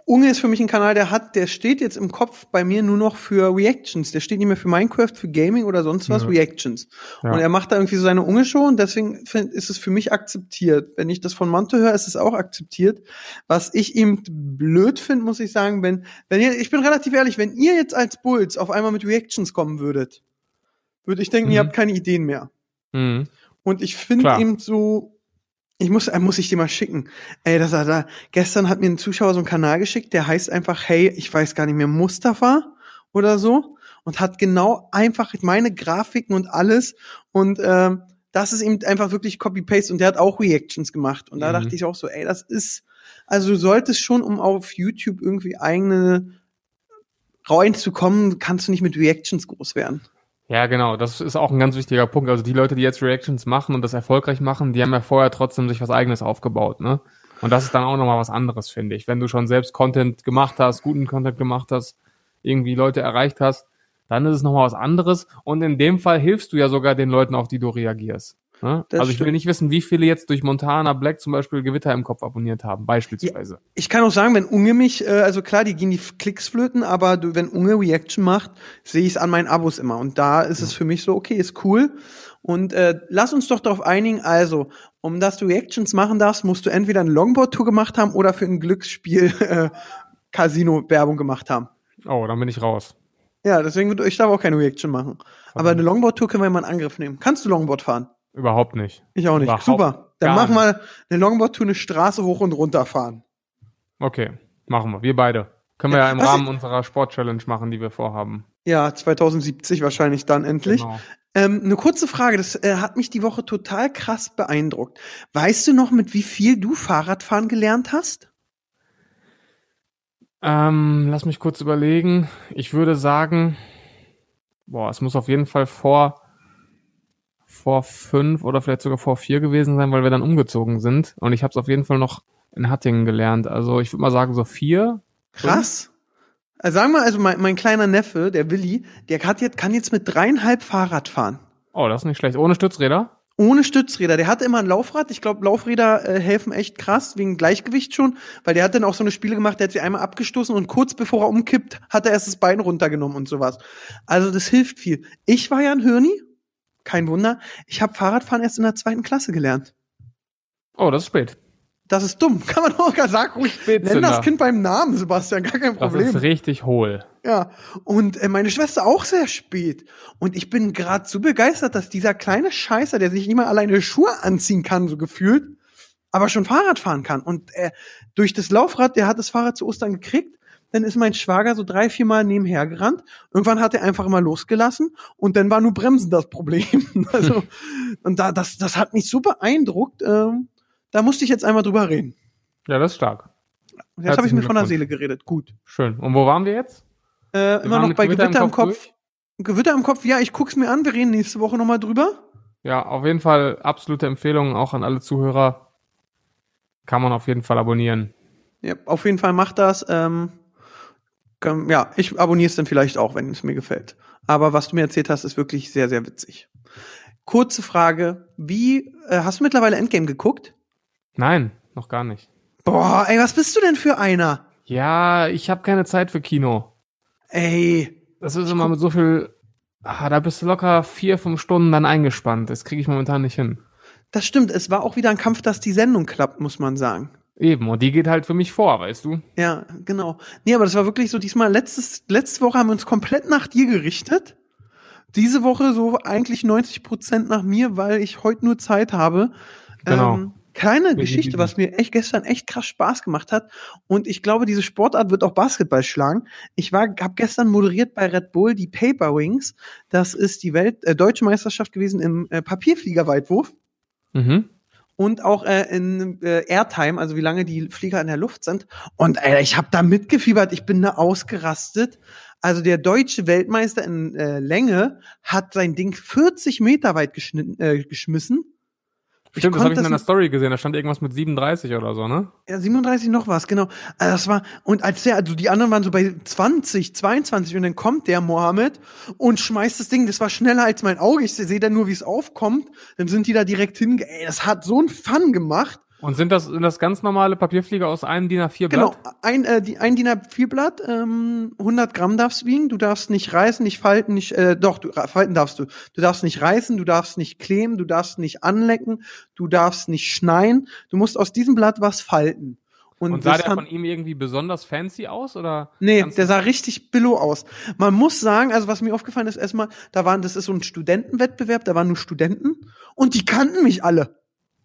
Unge ist für mich ein Kanal, der hat, der steht jetzt im Kopf bei mir nur noch für Reactions. Der steht nicht mehr für Minecraft, für Gaming oder sonst was, Ja. Reactions. Ja. Und er macht da irgendwie so seine Unge-Show und deswegen ist es für mich akzeptiert. Wenn ich das von Monte höre, ist es auch akzeptiert. Was ich ihm blöd finde, muss ich sagen, wenn, wenn ihr, ich bin relativ ehrlich, wenn ihr jetzt als Bulls auf einmal mit Reactions kommen würdet, würde ich denken, ihr Mhm. habt keine Ideen mehr. Mhm. Und ich finde eben so, ich muss, äh, muss ich dir mal schicken. Ey, das er da, gestern hat mir ein Zuschauer so einen Kanal geschickt, der heißt einfach, hey, ich weiß gar nicht mehr, Mustafa oder so. Und hat genau einfach meine Grafiken und alles. Und ähm, das ist eben einfach wirklich Copy-Paste. Und der hat auch Reactions gemacht. Und da Mhm. dachte ich auch so, ey, das ist, also du solltest schon, um auf YouTube irgendwie eigene Rollen zu kommen, kannst du nicht mit Reactions groß werden. Ja, genau. Das ist auch ein ganz wichtiger Punkt. Also die Leute, die jetzt Reactions machen und das erfolgreich machen, die haben ja vorher trotzdem sich was eigenes aufgebaut, ne? Und das ist dann auch nochmal was anderes, finde ich. Wenn du schon selbst Content gemacht hast, guten Content gemacht hast, irgendwie Leute erreicht hast, dann ist es nochmal was anderes. Und in dem Fall hilfst du ja sogar den Leuten, auf die du reagierst. Ne? Also ich will stimmt. nicht wissen, wie viele jetzt durch Montana Black zum Beispiel Gewitter im Kopf abonniert haben, beispielsweise. Ich kann auch sagen, wenn Unge mich, äh, also klar, die gehen die Klicks flöten, aber du, wenn Unge Reaction macht, sehe ich es an meinen Abos immer. Und da ist es für mich so, okay, ist cool. Und äh, lass uns doch darauf einigen, also, um dass du Reactions machen darfst, musst du entweder eine Longboard-Tour gemacht haben oder für ein Glücksspiel äh, Casino-Werbung gemacht haben. Oh, dann bin ich raus. Ja, deswegen würde ich darf auch keine Reaction machen. Aber eine Longboard-Tour können wir mal in Angriff nehmen. Kannst du Longboard fahren? Überhaupt nicht. Ich auch nicht. Überhaupt Super. Dann machen wir eine Longboard-Tour, eine Straße hoch und runter fahren. Okay, machen wir. Wir beide. Können wir Ja, ja im was Rahmen unserer Sport-Challenge machen, die wir vorhaben. Ja, 2070 wahrscheinlich dann endlich. Genau. Ähm, eine kurze Frage, das äh, hat mich die Woche total krass beeindruckt. Weißt du noch, mit wie viel du Fahrradfahren gelernt hast? Ähm, lass mich kurz überlegen. Ich würde sagen, boah, es muss auf jeden Fall vor, vor fünf oder vielleicht sogar vor vier gewesen sein, weil wir dann umgezogen sind. Und ich habe es auf jeden Fall noch in Hattingen gelernt. Also ich würde mal sagen, so vier. Krass. Also sagen wir, also mein, mein kleiner Neffe, der Willi, der hat jetzt, kann jetzt mit dreieinhalb Fahrrad fahren. Oh, das ist nicht schlecht. Ohne Stützräder? Ohne Stützräder. Der hatte immer ein Laufrad. Ich glaube, Laufräder äh, helfen echt krass, wegen Gleichgewicht schon, weil der hat dann auch so eine Spiele gemacht, der hat sie einmal abgestoßen und kurz bevor er umkippt, hat er erst das Bein runtergenommen und sowas. Also das hilft viel. Ich war ja ein Hirni. Kein Wunder. Ich habe Fahrradfahren erst in der zweiten Klasse gelernt. Oh, das ist spät. Das ist dumm. Kann man auch gar sagen. Ruhig nenn das Kind beim Namen, Sebastian. Gar kein Das Problem. ist richtig hohl. Ja, und äh, meine Schwester auch sehr spät. Und ich bin gerade so begeistert, dass dieser kleine Scheißer, der sich nicht mal alleine Schuhe anziehen kann, so gefühlt, aber schon Fahrrad fahren kann. Und äh, durch das Laufrad, der hat das Fahrrad zu Ostern gekriegt, dann ist mein Schwager so drei, vier Mal nebenher gerannt. Irgendwann hat er einfach mal losgelassen und dann war nur Bremsen das Problem. also, und da, das, das hat mich so beeindruckt. Ähm, da musste ich jetzt einmal drüber reden. Ja, das ist stark. Und Jetzt habe ich mir von der. Seele geredet. Gut. Schön. Und wo waren wir jetzt? Äh, immer waren noch bei Gewitter Gewitter, im Kopf Kopf. Gewitter im Kopf, ja, ich guck's mir an. Wir reden nächste Woche nochmal drüber. Ja, auf jeden Fall absolute Empfehlung auch an alle Zuhörer. Kann man auf jeden Fall abonnieren. Ja, auf jeden Fall macht das. Ähm, kann- ja, ich abonniere es dann vielleicht auch, wenn es mir gefällt. Aber was du mir erzählt hast, ist wirklich sehr, sehr witzig. Kurze Frage: Wie äh, hast du mittlerweile Endgame geguckt? Nein, noch gar nicht. Boah, ey, was bist du denn für einer? Ja, ich habe keine Zeit für Kino. Ey, Das ist immer mit so viel. Ah, da bist du locker vier, fünf Stunden dann eingespannt. Das kriege ich momentan nicht hin. das stimmt. Es war auch wieder ein Kampf, dass die Sendung klappt, muss man sagen. Eben, und die geht halt für mich vor, weißt du? Ja, genau. Nee, aber das war wirklich so diesmal, letztes, letzte Woche haben wir uns komplett nach dir gerichtet. Diese Woche so eigentlich 90 Prozent nach mir, weil ich heute nur Zeit habe. Genau. Ähm, kleine Geschichte, was mir echt gestern echt krass Spaß gemacht hat. Und ich glaube, diese Sportart wird auch Basketball schlagen. Ich war, habe gestern moderiert bei Red Bull die Paper Wings. Das ist die Welt, äh, deutsche Meisterschaft gewesen im äh, Papierfliegerweitwurf Mhm. Und auch äh, in äh, Airtime, also wie lange die Flieger in der Luft sind. Und äh, ich habe da mitgefiebert, ich bin da ausgerastet. Also der deutsche Weltmeister in äh, Länge hat sein Ding 40 Meter weit geschnitten, äh, geschmissen. Stimmt, das habe ich in einer Story gesehen. Da stand irgendwas mit 37 oder so, ne? Ja, 37 noch was, genau. Also das war, und als der, also die anderen waren so bei 20, 22 und dann kommt der Mohammed und schmeißt das Ding, das war schneller als mein Auge. Ich sehe dann nur, wie es aufkommt. Dann sind die da direkt hin, ey, das hat so einen Fun gemacht. Und sind das, sind das ganz normale Papierflieger aus einem DIN A4 Genau, Blatt? ein, äh, die, ein DIN A4 Blatt, ähm, 100 Gramm darfst wiegen, du darfst nicht reißen, nicht falten, nicht, äh, doch, du, falten darfst du. Du darfst nicht reißen, du darfst nicht kleben, du darfst nicht anlecken, du darfst nicht schneien, du musst aus diesem Blatt was falten. Und sah das der von ihm irgendwie besonders fancy aus oder? Nee, der sah richtig billo aus. Man muss sagen, also was mir aufgefallen ist, erstmal, da waren, das ist so ein Studentenwettbewerb, da waren nur Studenten und die kannten mich alle.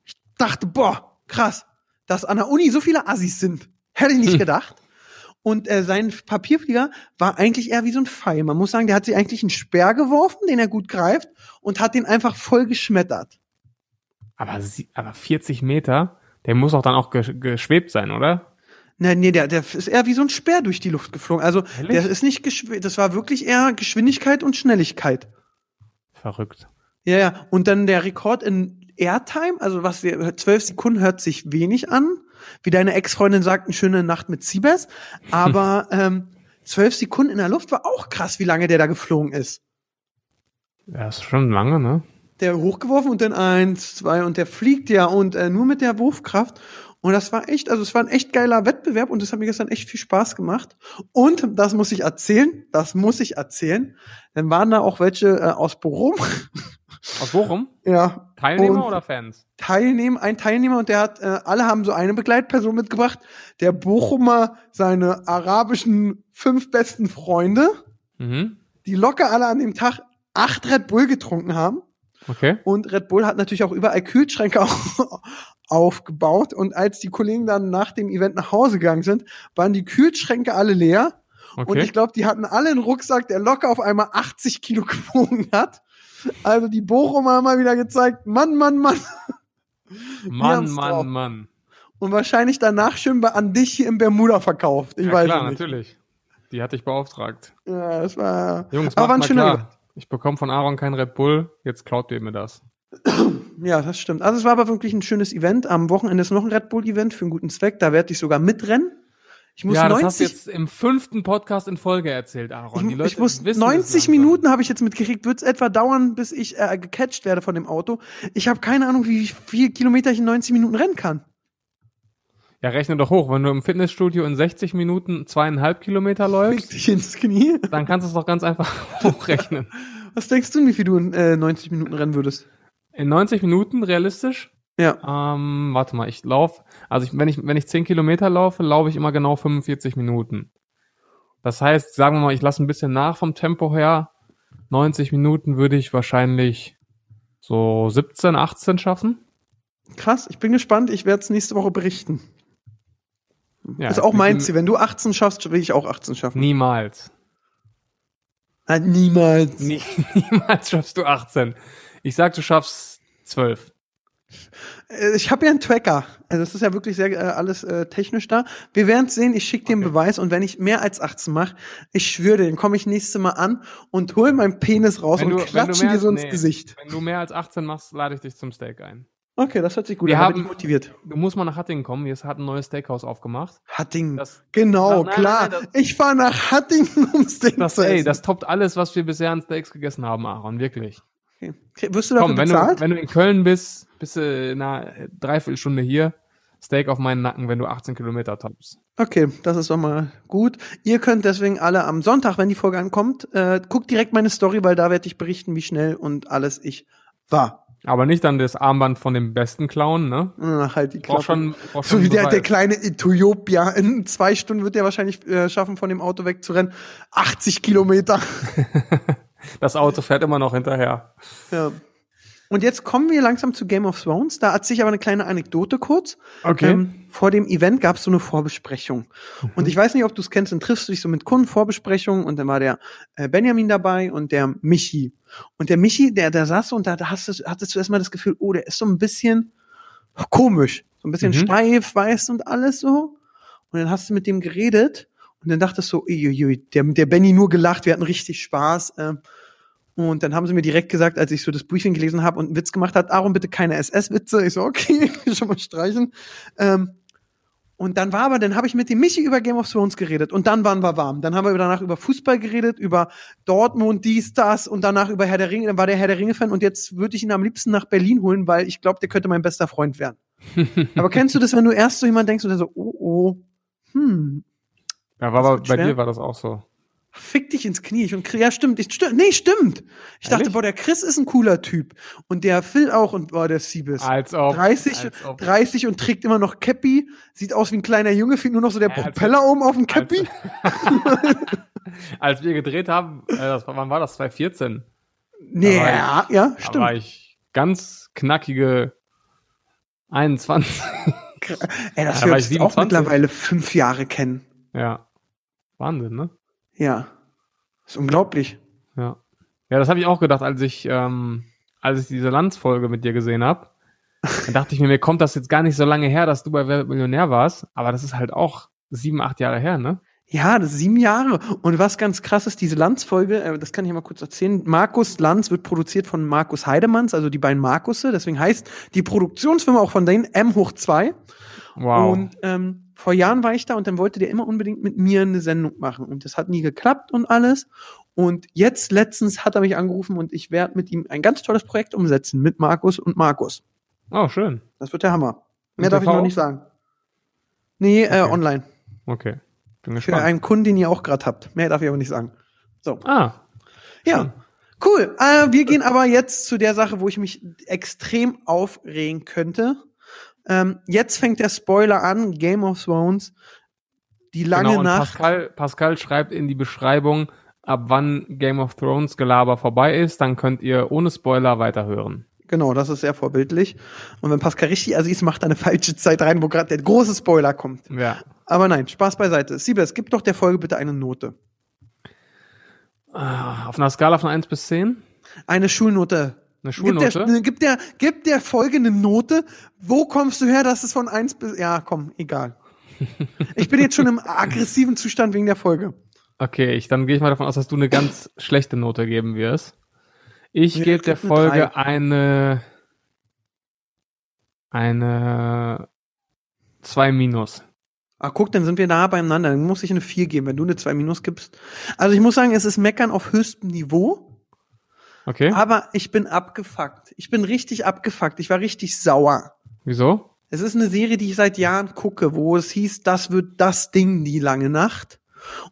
Ich dachte, boah, krass, dass an der Uni so viele Assis sind. Hätte ich nicht gedacht. Und äh, sein Papierflieger war eigentlich eher wie so ein Pfeil. Man muss sagen, der hat sich eigentlich einen Speer geworfen, den er gut greift, und hat den einfach voll geschmettert. Aber, sie- aber 40 Meter, der muss auch dann auch ge geschwebt sein, oder? Nee, nee, der, der ist eher wie so ein Speer durch die Luft geflogen. Also, Ehrlich? der ist nicht geschw das war wirklich eher Geschwindigkeit und Schnelligkeit. Verrückt. Ja, ja. Und dann der Rekord in Airtime, also was wir, zwölf Sekunden hört sich wenig an. Wie deine Ex-Freundin sagt, eine schöne Nacht mit Siebes. Aber ähm, zwölf Sekunden in der Luft war auch krass, wie lange der da geflogen ist. Ja, ist schon lange, ne? Der hochgeworfen und dann eins, zwei und der fliegt ja und äh, nur mit der Wurfkraft. Und das war echt, also es war ein echt geiler Wettbewerb und das hat mir gestern echt viel Spaß gemacht. Und das muss ich erzählen, das muss ich erzählen. Dann waren da auch welche äh, aus Bochum. Aus Bochum? ja, Teilnehmer Und- oder Fans? Teilnehmer, ein Teilnehmer und der hat, äh, alle haben so eine Begleitperson mitgebracht. Der Bochumer, seine arabischen fünf besten Freunde, Mhm. die locker alle an dem Tag acht Red Bull getrunken haben. Okay. Und Red Bull hat natürlich auch überall Kühlschränke au- aufgebaut. Und als die Kollegen dann nach dem Event nach Hause gegangen sind, waren die Kühlschränke alle leer. Und Okay. ich glaube, die hatten alle einen Rucksack, der locker auf einmal 80 Kilo gewogen hat. Also die Bochumer haben mal wieder gezeigt, Mann, Mann, Mann. Mann, Mann, drauf. Mann. Und wahrscheinlich danach schön an dich hier im Bermuda verkauft. Ich ja, weiß klar, nicht. natürlich. Die hatte ich beauftragt. Ja, das war. Jungs, Aber macht mal schöner klar. Ich bekomme von Aaron kein Red Bull, jetzt klaut ihr mir das. Ja, das stimmt. Also es war aber wirklich ein schönes Event. Am Wochenende ist noch ein Red Bull-Event für einen guten Zweck. Da werde ich sogar mitrennen. Ich muss ja, das hast du 90, jetzt im fünften Podcast in Folge erzählt, Aaron. ich, Die Leute ich muss wissen das 90 langsam. Minuten habe ich jetzt mitgekriegt. Wird es etwa dauern, bis ich äh, gecatcht werde von dem Auto. Ich habe keine Ahnung, wie viel Kilometer ich in 90 Minuten rennen kann. Ja, rechne doch hoch. Wenn du im Fitnessstudio in 60 Minuten zweieinhalb Kilometer Fick läufst, dich ins Knie. dann kannst du es doch ganz einfach hochrechnen. Was denkst du, wie viel du in äh, 90 Minuten rennen würdest? In 90 Minuten realistisch? Ja. Ähm, warte mal, ich laufe, also ich, wenn ich, wenn ich 10 Kilometer laufe, laufe ich immer genau 45 Minuten. Das heißt, sagen wir mal, ich lasse ein bisschen nach vom Tempo her. 90 Minuten würde ich wahrscheinlich so 17, 18 schaffen. Krass, ich bin gespannt. Ich werde es nächste Woche berichten. Ja, ist auch mein Ziel. Wenn du 18 schaffst, will ich auch 18 schaffen. Niemals. Nein, niemals. Nie, niemals schaffst du 18. Ich sag, du schaffst 12. Äh, Ich habe ja einen Tracker. Also das ist ja wirklich sehr äh, alles äh, technisch da. Wir werden sehen. Ich schicke dir einen Okay. Beweis und wenn ich mehr als 18 mache, ich schwöre, dir, dann komme ich nächste Mal an und hol meinen Penis raus Wenn und du- klatsche dir so ins nee. Gesicht. Wenn du mehr als 18 machst, lade ich dich zum Steak ein. Okay, das hört sich gut Wir an. Da bin haben- motiviert. Du musst mal nach Hattingen kommen. Hier hat ein neues Steakhouse aufgemacht. Hattingen. Das, genau, Nein, nein, klar. nein, ich fahre nach Hattingen, um Steak das, zu ey, essen. das toppt alles, was wir bisher an Steaks gegessen haben, Aaron. Wirklich. Okay. Wirst du dafür Komm, wenn du, bezahlt? wenn du in Köln bist, bist du in einer Dreiviertelstunde hier. Steak auf meinen Nacken, wenn du 18 Kilometer toppst. Okay, das ist doch mal gut. Ihr könnt deswegen alle am Sonntag, wenn die Folge ankommt, äh, guckt direkt meine Story, weil da werde ich berichten, wie schnell und alles ich war. Aber nicht dann das Armband von dem besten Clown, ne? Ach, halt die Klappe. schon, brauch So schon wie der, der kleine Äthiopier. In zwei Stunden wird er wahrscheinlich äh, schaffen, von dem Auto wegzurennen. 80 Kilometer. Das Auto fährt immer noch hinterher. Ja. Und jetzt kommen wir langsam zu Game of Thrones. Da erzähle ich aber eine kleine Anekdote kurz. Okay. Ähm, vor dem Event gab es so eine Vorbesprechung. Und ich weiß nicht, ob du es kennst, dann triffst du dich so mit Kunden Vorbesprechung und dann war der äh, Benjamin dabei und der Michi. Und der Michi, der da saß und da, da hast du, hattest du erstmal das Gefühl, oh, der ist so ein bisschen komisch, so ein bisschen Mhm. steif, weiß und alles so. Und dann hast du mit dem geredet und dann dachtest du, uiuiui, der, der Benny nur gelacht, wir hatten richtig Spaß. Ähm, und dann haben sie mir direkt gesagt, als ich so das Briefing gelesen habe und einen Witz gemacht hat, Aaron, bitte keine SS-Witze. Ich so, okay, schon mal streichen. Ähm, und dann war aber, dann habe ich mit dem Michi über Game of Thrones geredet und dann waren wir warm. Dann haben wir danach über Fußball geredet, über Dortmund, dies, das und danach über Herr der Ringe. Dann war der Herr der Ringe-Fan und jetzt würde ich ihn am liebsten nach Berlin holen, weil ich glaube, der könnte mein bester Freund werden. aber kennst du das, wenn du erst so jemand denkst und dann so, oh, oh, hm, Ja, war aber bei schwer. dir war das auch so. fick dich ins Knie. Ich und ja, stimmt, ich, stimmt, nee, stimmt. Ich dachte, Ehrlich? boah, der Chris ist ein cooler Typ und der Phil auch und boah, der Siebes. Als ob. 30, als ob. 30 und trägt immer noch Cappy, sieht aus wie ein kleiner Junge, fehlt nur noch so der Ja, als- Propeller oben auf dem Cappy. Als wir gedreht haben, äh, das, wann war das? 2014. Nee, Da war ja, ja, Da war stimmt. ich ganz knackige 21. Ey, das da wir uns ich auch 27. mittlerweile fünf Jahre kennen. ja. Wahnsinn, ne? Ja. ist unglaublich. Ja. Ja, das habe ich auch gedacht, als ich, ähm, als ich diese Landsfolge mit dir gesehen habe. Dann dachte ich mir, mir kommt das jetzt gar nicht so lange her, dass du bei Wer Millionär warst, aber das ist halt auch sieben, acht Jahre her, ne? Ja, das ist sieben Jahre. Und was ganz krass ist, diese Lanz-Folge, äh, das kann ich mal kurz erzählen. Markus Lanz wird produziert von Markus Heidemanns, also die beiden Markusse. Deswegen heißt die Produktionsfirma auch von denen M hoch zwei. Wow. Und ähm, vor Jahren war ich da und dann wollte der immer unbedingt mit mir eine Sendung machen. Und das hat nie geklappt und alles. Und jetzt letztens hat er mich angerufen und ich werde mit ihm ein ganz tolles Projekt umsetzen mit Markus und Markus. oh, schön. Das wird der Hammer. Mehr darf ich noch nicht sagen. Nee, äh, Okay. online. Okay. Bin Für gespannt. einen Kunden, den ihr auch gerade habt. Mehr darf ich aber nicht sagen. So. ah, Ja. Cool. Äh, wir gehen aber jetzt zu der Sache, wo ich mich extrem aufregen könnte. Ähm, jetzt fängt der Spoiler an, Game of Thrones. Die lange genau, Nacht. Pascal, Pascal schreibt in die Beschreibung, ab wann Game of Thrones Gelaber vorbei ist, dann könnt ihr ohne Spoiler weiterhören. Genau, das ist sehr vorbildlich. Und wenn Pascal richtig assi ist, macht eine falsche Zeit rein, wo gerade der große Spoiler kommt. Ja. Aber nein, Spaß beiseite. Siebes, gib doch der Folge bitte eine Note. Ah, Auf einer Skala von 1 bis 10? Eine Schulnote. Eine Gib der, Schulnote? gib, der, gib der Folge eine Note. Wo kommst du her, dass es von 1 bis. Ja, komm, egal. Ich bin jetzt schon im aggressiven Zustand wegen der Folge. Okay, ich, dann gehe ich mal davon aus, dass du eine ganz schlechte Note geben wirst. Ich Ja, gebe der Folge eine eine 2 minus. Ah, guck, dann sind wir nah beieinander. Dann muss ich eine 4 geben, wenn du eine 2 minus gibst. Also ich muss sagen, es ist Meckern auf höchstem Niveau, Okay? aber ich bin abgefuckt. Ich bin richtig abgefuckt. Ich war richtig sauer. Wieso? Es ist eine Serie, die ich seit Jahren gucke, wo es hieß, das wird das Ding, die lange Nacht.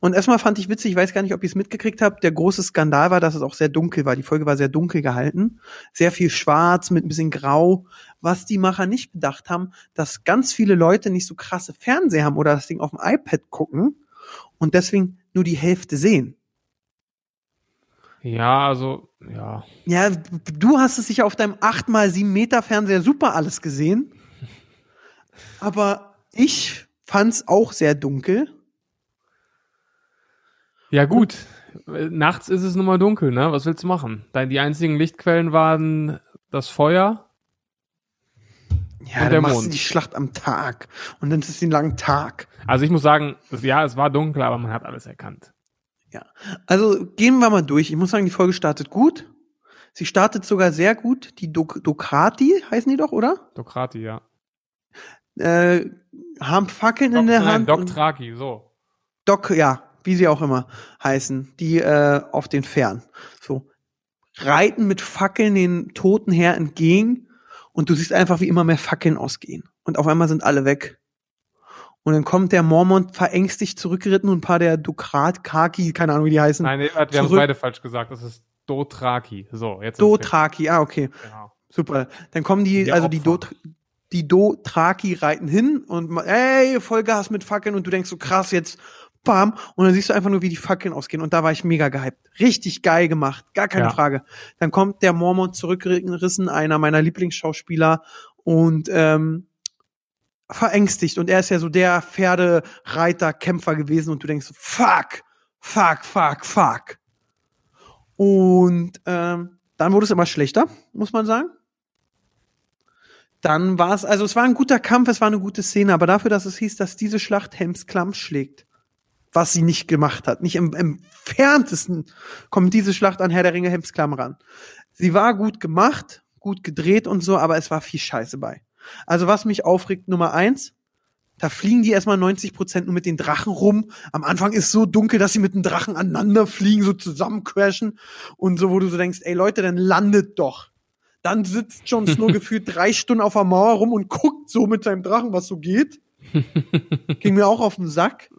Und erstmal fand ich witzig, ich weiß gar nicht, ob ihr es mitgekriegt habt, der große Skandal war, dass es auch sehr dunkel war. Die Folge war sehr dunkel gehalten. Sehr viel schwarz mit ein bisschen grau. Was die Macher nicht bedacht haben, dass ganz viele Leute nicht so krasse Fernseher haben oder das Ding auf dem iPad gucken und deswegen nur die Hälfte sehen. Ja, also, ja. Ja, du hast es sicher auf deinem 8 mal 7 Meter Fernseher super alles gesehen. Aber ich fand's auch sehr dunkel. Ja, gut. Nachts ist es nun mal dunkel, ne? Was willst du machen? Die einzigen Lichtquellen waren das Feuer. Ja, und der machst Mond. die Schlacht am Tag. Und dann ist es ein langer Tag. Also ich muss sagen, ja, es war dunkel, aber man hat alles erkannt. Ja. Also gehen wir mal durch. Ich muss sagen, die Folge startet gut. Sie startet sogar sehr gut. Die Dok Dokrati heißen die doch, oder? Dokrati, ja. Äh, haben Fackeln Dok in der Hand. Doktraki, so. Dok, ja, wie sie auch immer heißen, die äh, auf den Fähren. So reiten mit Fackeln den Toten her entgegen und du siehst einfach, wie immer mehr Fackeln ausgehen. Und auf einmal sind alle weg. Und dann kommt der Mormon verängstigt zurückgeritten und ein paar der Dukrat, Kaki, keine Ahnung, wie die heißen. Nein, wir haben beide falsch gesagt. Das ist Dotraki. So, jetzt. Dotraki, ah, okay. Genau. Super. Dann kommen die, die also Opfer. die Dot, die Dotraki reiten hin und ey, Vollgas mit Fackeln und du denkst so krass, jetzt bam, und dann siehst du einfach nur, wie die Fackeln ausgehen. Und da war ich mega gehypt. Richtig geil gemacht, gar keine ja. Frage. Dann kommt der Mormon zurückgerissen, einer meiner Lieblingsschauspieler, und ähm, verängstigt. Und er ist ja so der Pferdereiter, Kämpfer gewesen. Und du denkst fuck, fuck, fuck, fuck. Und ähm, dann wurde es immer schlechter, muss man sagen. Dann war es, also es war ein guter Kampf, es war eine gute Szene, aber dafür, dass es hieß, dass diese Schlacht Helms Klamm schlägt, was sie nicht gemacht hat. Nicht im, im entferntesten kommt diese Schlacht an Herr der Ringe Hemsklamm ran. Sie war gut gemacht, gut gedreht und so, aber es war viel Scheiße bei. Also was mich aufregt, Nummer eins, da fliegen die erstmal 90 Prozent nur mit den Drachen rum. Am Anfang ist so dunkel, dass sie mit den Drachen aneinander fliegen, so zusammencrashen und so, wo du so denkst, ey Leute, dann landet doch. Dann sitzt Jon Snow gefühlt drei Stunden auf der Mauer rum und guckt so mit seinem Drachen, was so geht. Ging mir auch auf den Sack.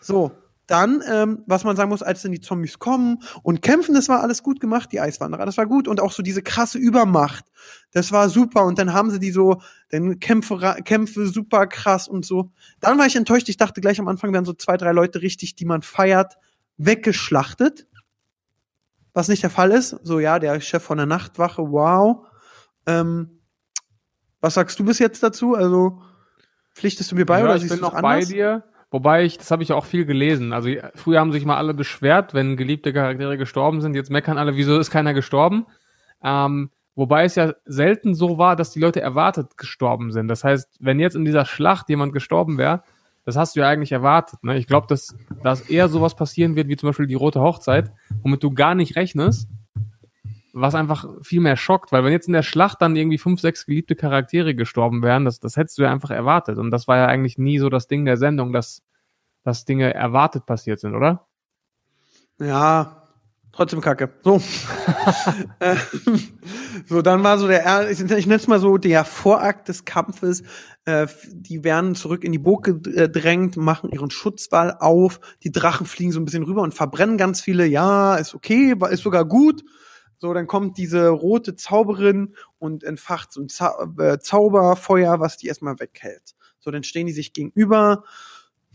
So, dann, ähm, was man sagen muss, als dann die Zombies kommen und kämpfen, das war alles gut gemacht, die Eiswanderer, das war gut und auch so diese krasse Übermacht, das war super und dann haben sie die so, dann Kämpfe, Kämpfe super krass und so. Dann war ich enttäuscht, ich dachte gleich am Anfang werden so zwei, drei Leute richtig, die man feiert, weggeschlachtet, was nicht der Fall ist. So, ja, der Chef von der Nachtwache, wow. Ähm, was sagst du bis jetzt dazu? Also, pflichtest du mir bei ja, oder siehst du es anders? bei dir Wobei ich, das habe ich auch viel gelesen. Also früher haben sich mal alle beschwert, wenn geliebte Charaktere gestorben sind. Jetzt meckern alle, wieso ist keiner gestorben? Ähm, wobei es ja selten so war, dass die Leute erwartet gestorben sind. Das heißt, wenn jetzt in dieser Schlacht jemand gestorben wäre, das hast du ja eigentlich erwartet. Ne? Ich glaube, dass, dass eher sowas passieren wird, wie zum Beispiel die Rote Hochzeit, womit du gar nicht rechnest, was einfach viel mehr schockt, weil wenn jetzt in der Schlacht dann irgendwie fünf, sechs geliebte Charaktere gestorben wären, das, das hättest du ja einfach erwartet. Und das war ja eigentlich nie so das Ding der Sendung, dass, dass Dinge erwartet passiert sind, oder? Ja, trotzdem kacke. So. Äh, so, dann war so der, ich, ich nenne es mal so, der Vorakt des Kampfes. Äh, die werden zurück in die Burg gedrängt, machen ihren Schutzwall auf. Die Drachen fliegen so ein bisschen rüber und verbrennen ganz viele. Ja, ist okay, ist sogar gut. So, dann kommt diese rote Zauberin und entfacht so ein Zau äh, Zauberfeuer, was die erstmal weghält. So, dann stehen die sich gegenüber.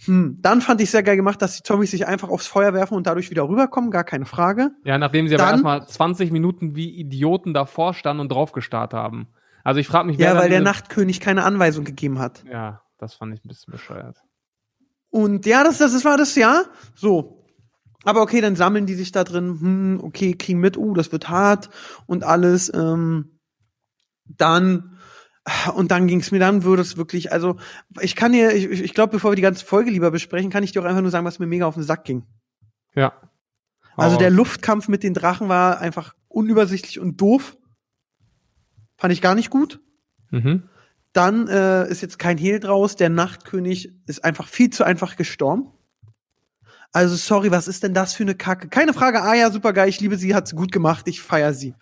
Hm. Dann fand ich sehr geil gemacht, dass die Zombies sich einfach aufs Feuer werfen und dadurch wieder rüberkommen, gar keine Frage. Ja, nachdem sie Dann, aber erstmal 20 Minuten wie Idioten davor standen und draufgestarrt haben. Also ich frage mich, wer Ja, weil der Nachtkönig keine Anweisung gegeben hat. Ja, das fand ich ein bisschen bescheuert. Und ja, das, das, das war das ja. So, aber okay, dann sammeln die sich da drin, hm, okay, kriegen mit, uh, das wird hart und alles. Ähm, dann und dann ging es mir, dann würde es wirklich, also ich kann dir, ich, ich glaube, bevor wir die ganze Folge lieber besprechen, kann ich dir auch einfach nur sagen, was mir mega auf den Sack ging. Ja. Also der Luftkampf mit den Drachen war einfach unübersichtlich und doof. Fand ich gar nicht gut. Mhm. Dann äh, ist jetzt kein Hehl draus. Der Nachtkönig ist einfach viel zu einfach gestorben. Also sorry, was ist denn das für eine Kacke? Keine Frage, ah ja, super geil, ich liebe sie, hat's gut gemacht, ich feier sie.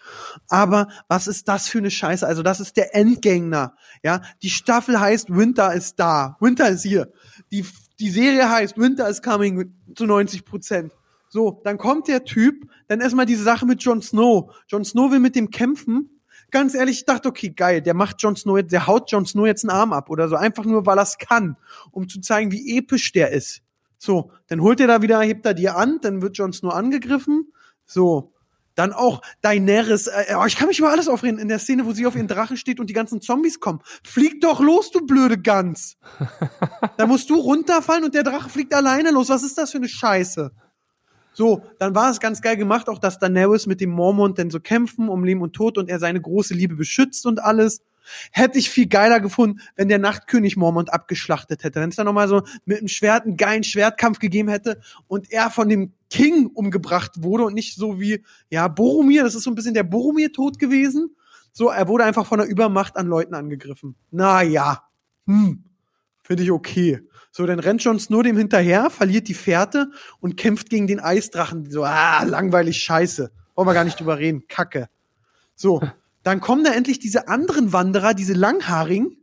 Aber was ist das für eine Scheiße? Also das ist der Endgängner, ja? Die Staffel heißt Winter ist da, Winter ist hier. Die, die Serie heißt Winter is coming zu 90 Prozent. So, dann kommt der Typ, dann erstmal diese Sache mit Jon Snow. Jon Snow will mit dem kämpfen. Ganz ehrlich, ich dachte, okay, geil, der macht Jon Snow jetzt, der haut Jon Snow jetzt einen Arm ab oder so, einfach nur, weil er's kann, um zu zeigen, wie episch der ist. So, dann holt er da wieder, hebt er dir an, dann wird Jon Snow angegriffen. So, dann auch Daenerys. Äh, oh, ich kann mich über alles aufreden. In der Szene, wo sie auf ihren Drachen steht und die ganzen Zombies kommen. Flieg doch los, du blöde Gans. da musst du runterfallen und der Drache fliegt alleine los. Was ist das für eine Scheiße? So, dann war es ganz geil gemacht, auch dass Daenerys mit dem Mormont dann so kämpfen um Leben und Tod und er seine große Liebe beschützt und alles. Hätte ich viel geiler gefunden, wenn der Nachtkönig Mormont abgeschlachtet hätte. Wenn es da nochmal so mit einem Schwert einen geilen Schwertkampf gegeben hätte und er von dem King umgebracht wurde und nicht so wie, ja, Boromir, das ist so ein bisschen der Boromir-Tod gewesen. So, er wurde einfach von der Übermacht an Leuten angegriffen. Na ja, hm, finde ich okay. So, dann rennt Jon Snow dem hinterher, verliert die Fährte und kämpft gegen den Eisdrachen. So, ah, langweilig, scheiße. Wollen wir gar nicht drüber reden. Kacke. So, dann kommen da endlich diese anderen Wanderer, diese Langhaarigen,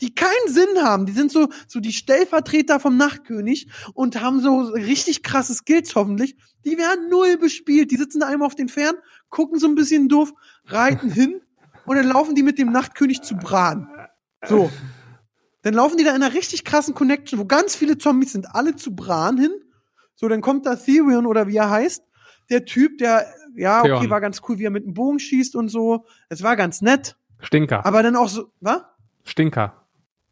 die keinen Sinn haben. Die sind so, so die Stellvertreter vom Nachtkönig und haben so richtig krasse Skills hoffentlich. Die werden null bespielt. Die sitzen da einmal auf den Fern, gucken so ein bisschen doof, reiten hin und dann laufen die mit dem Nachtkönig zu Bran. So. Dann laufen die da in einer richtig krassen Connection, wo ganz viele Zombies sind, alle zu Bran hin. So, dann kommt da Therion oder wie er heißt, der Typ, der, ja, okay, Theon. war ganz cool, wie er mit dem Bogen schießt und so. Es war ganz nett. Stinker. Aber dann auch so, was? Stinker.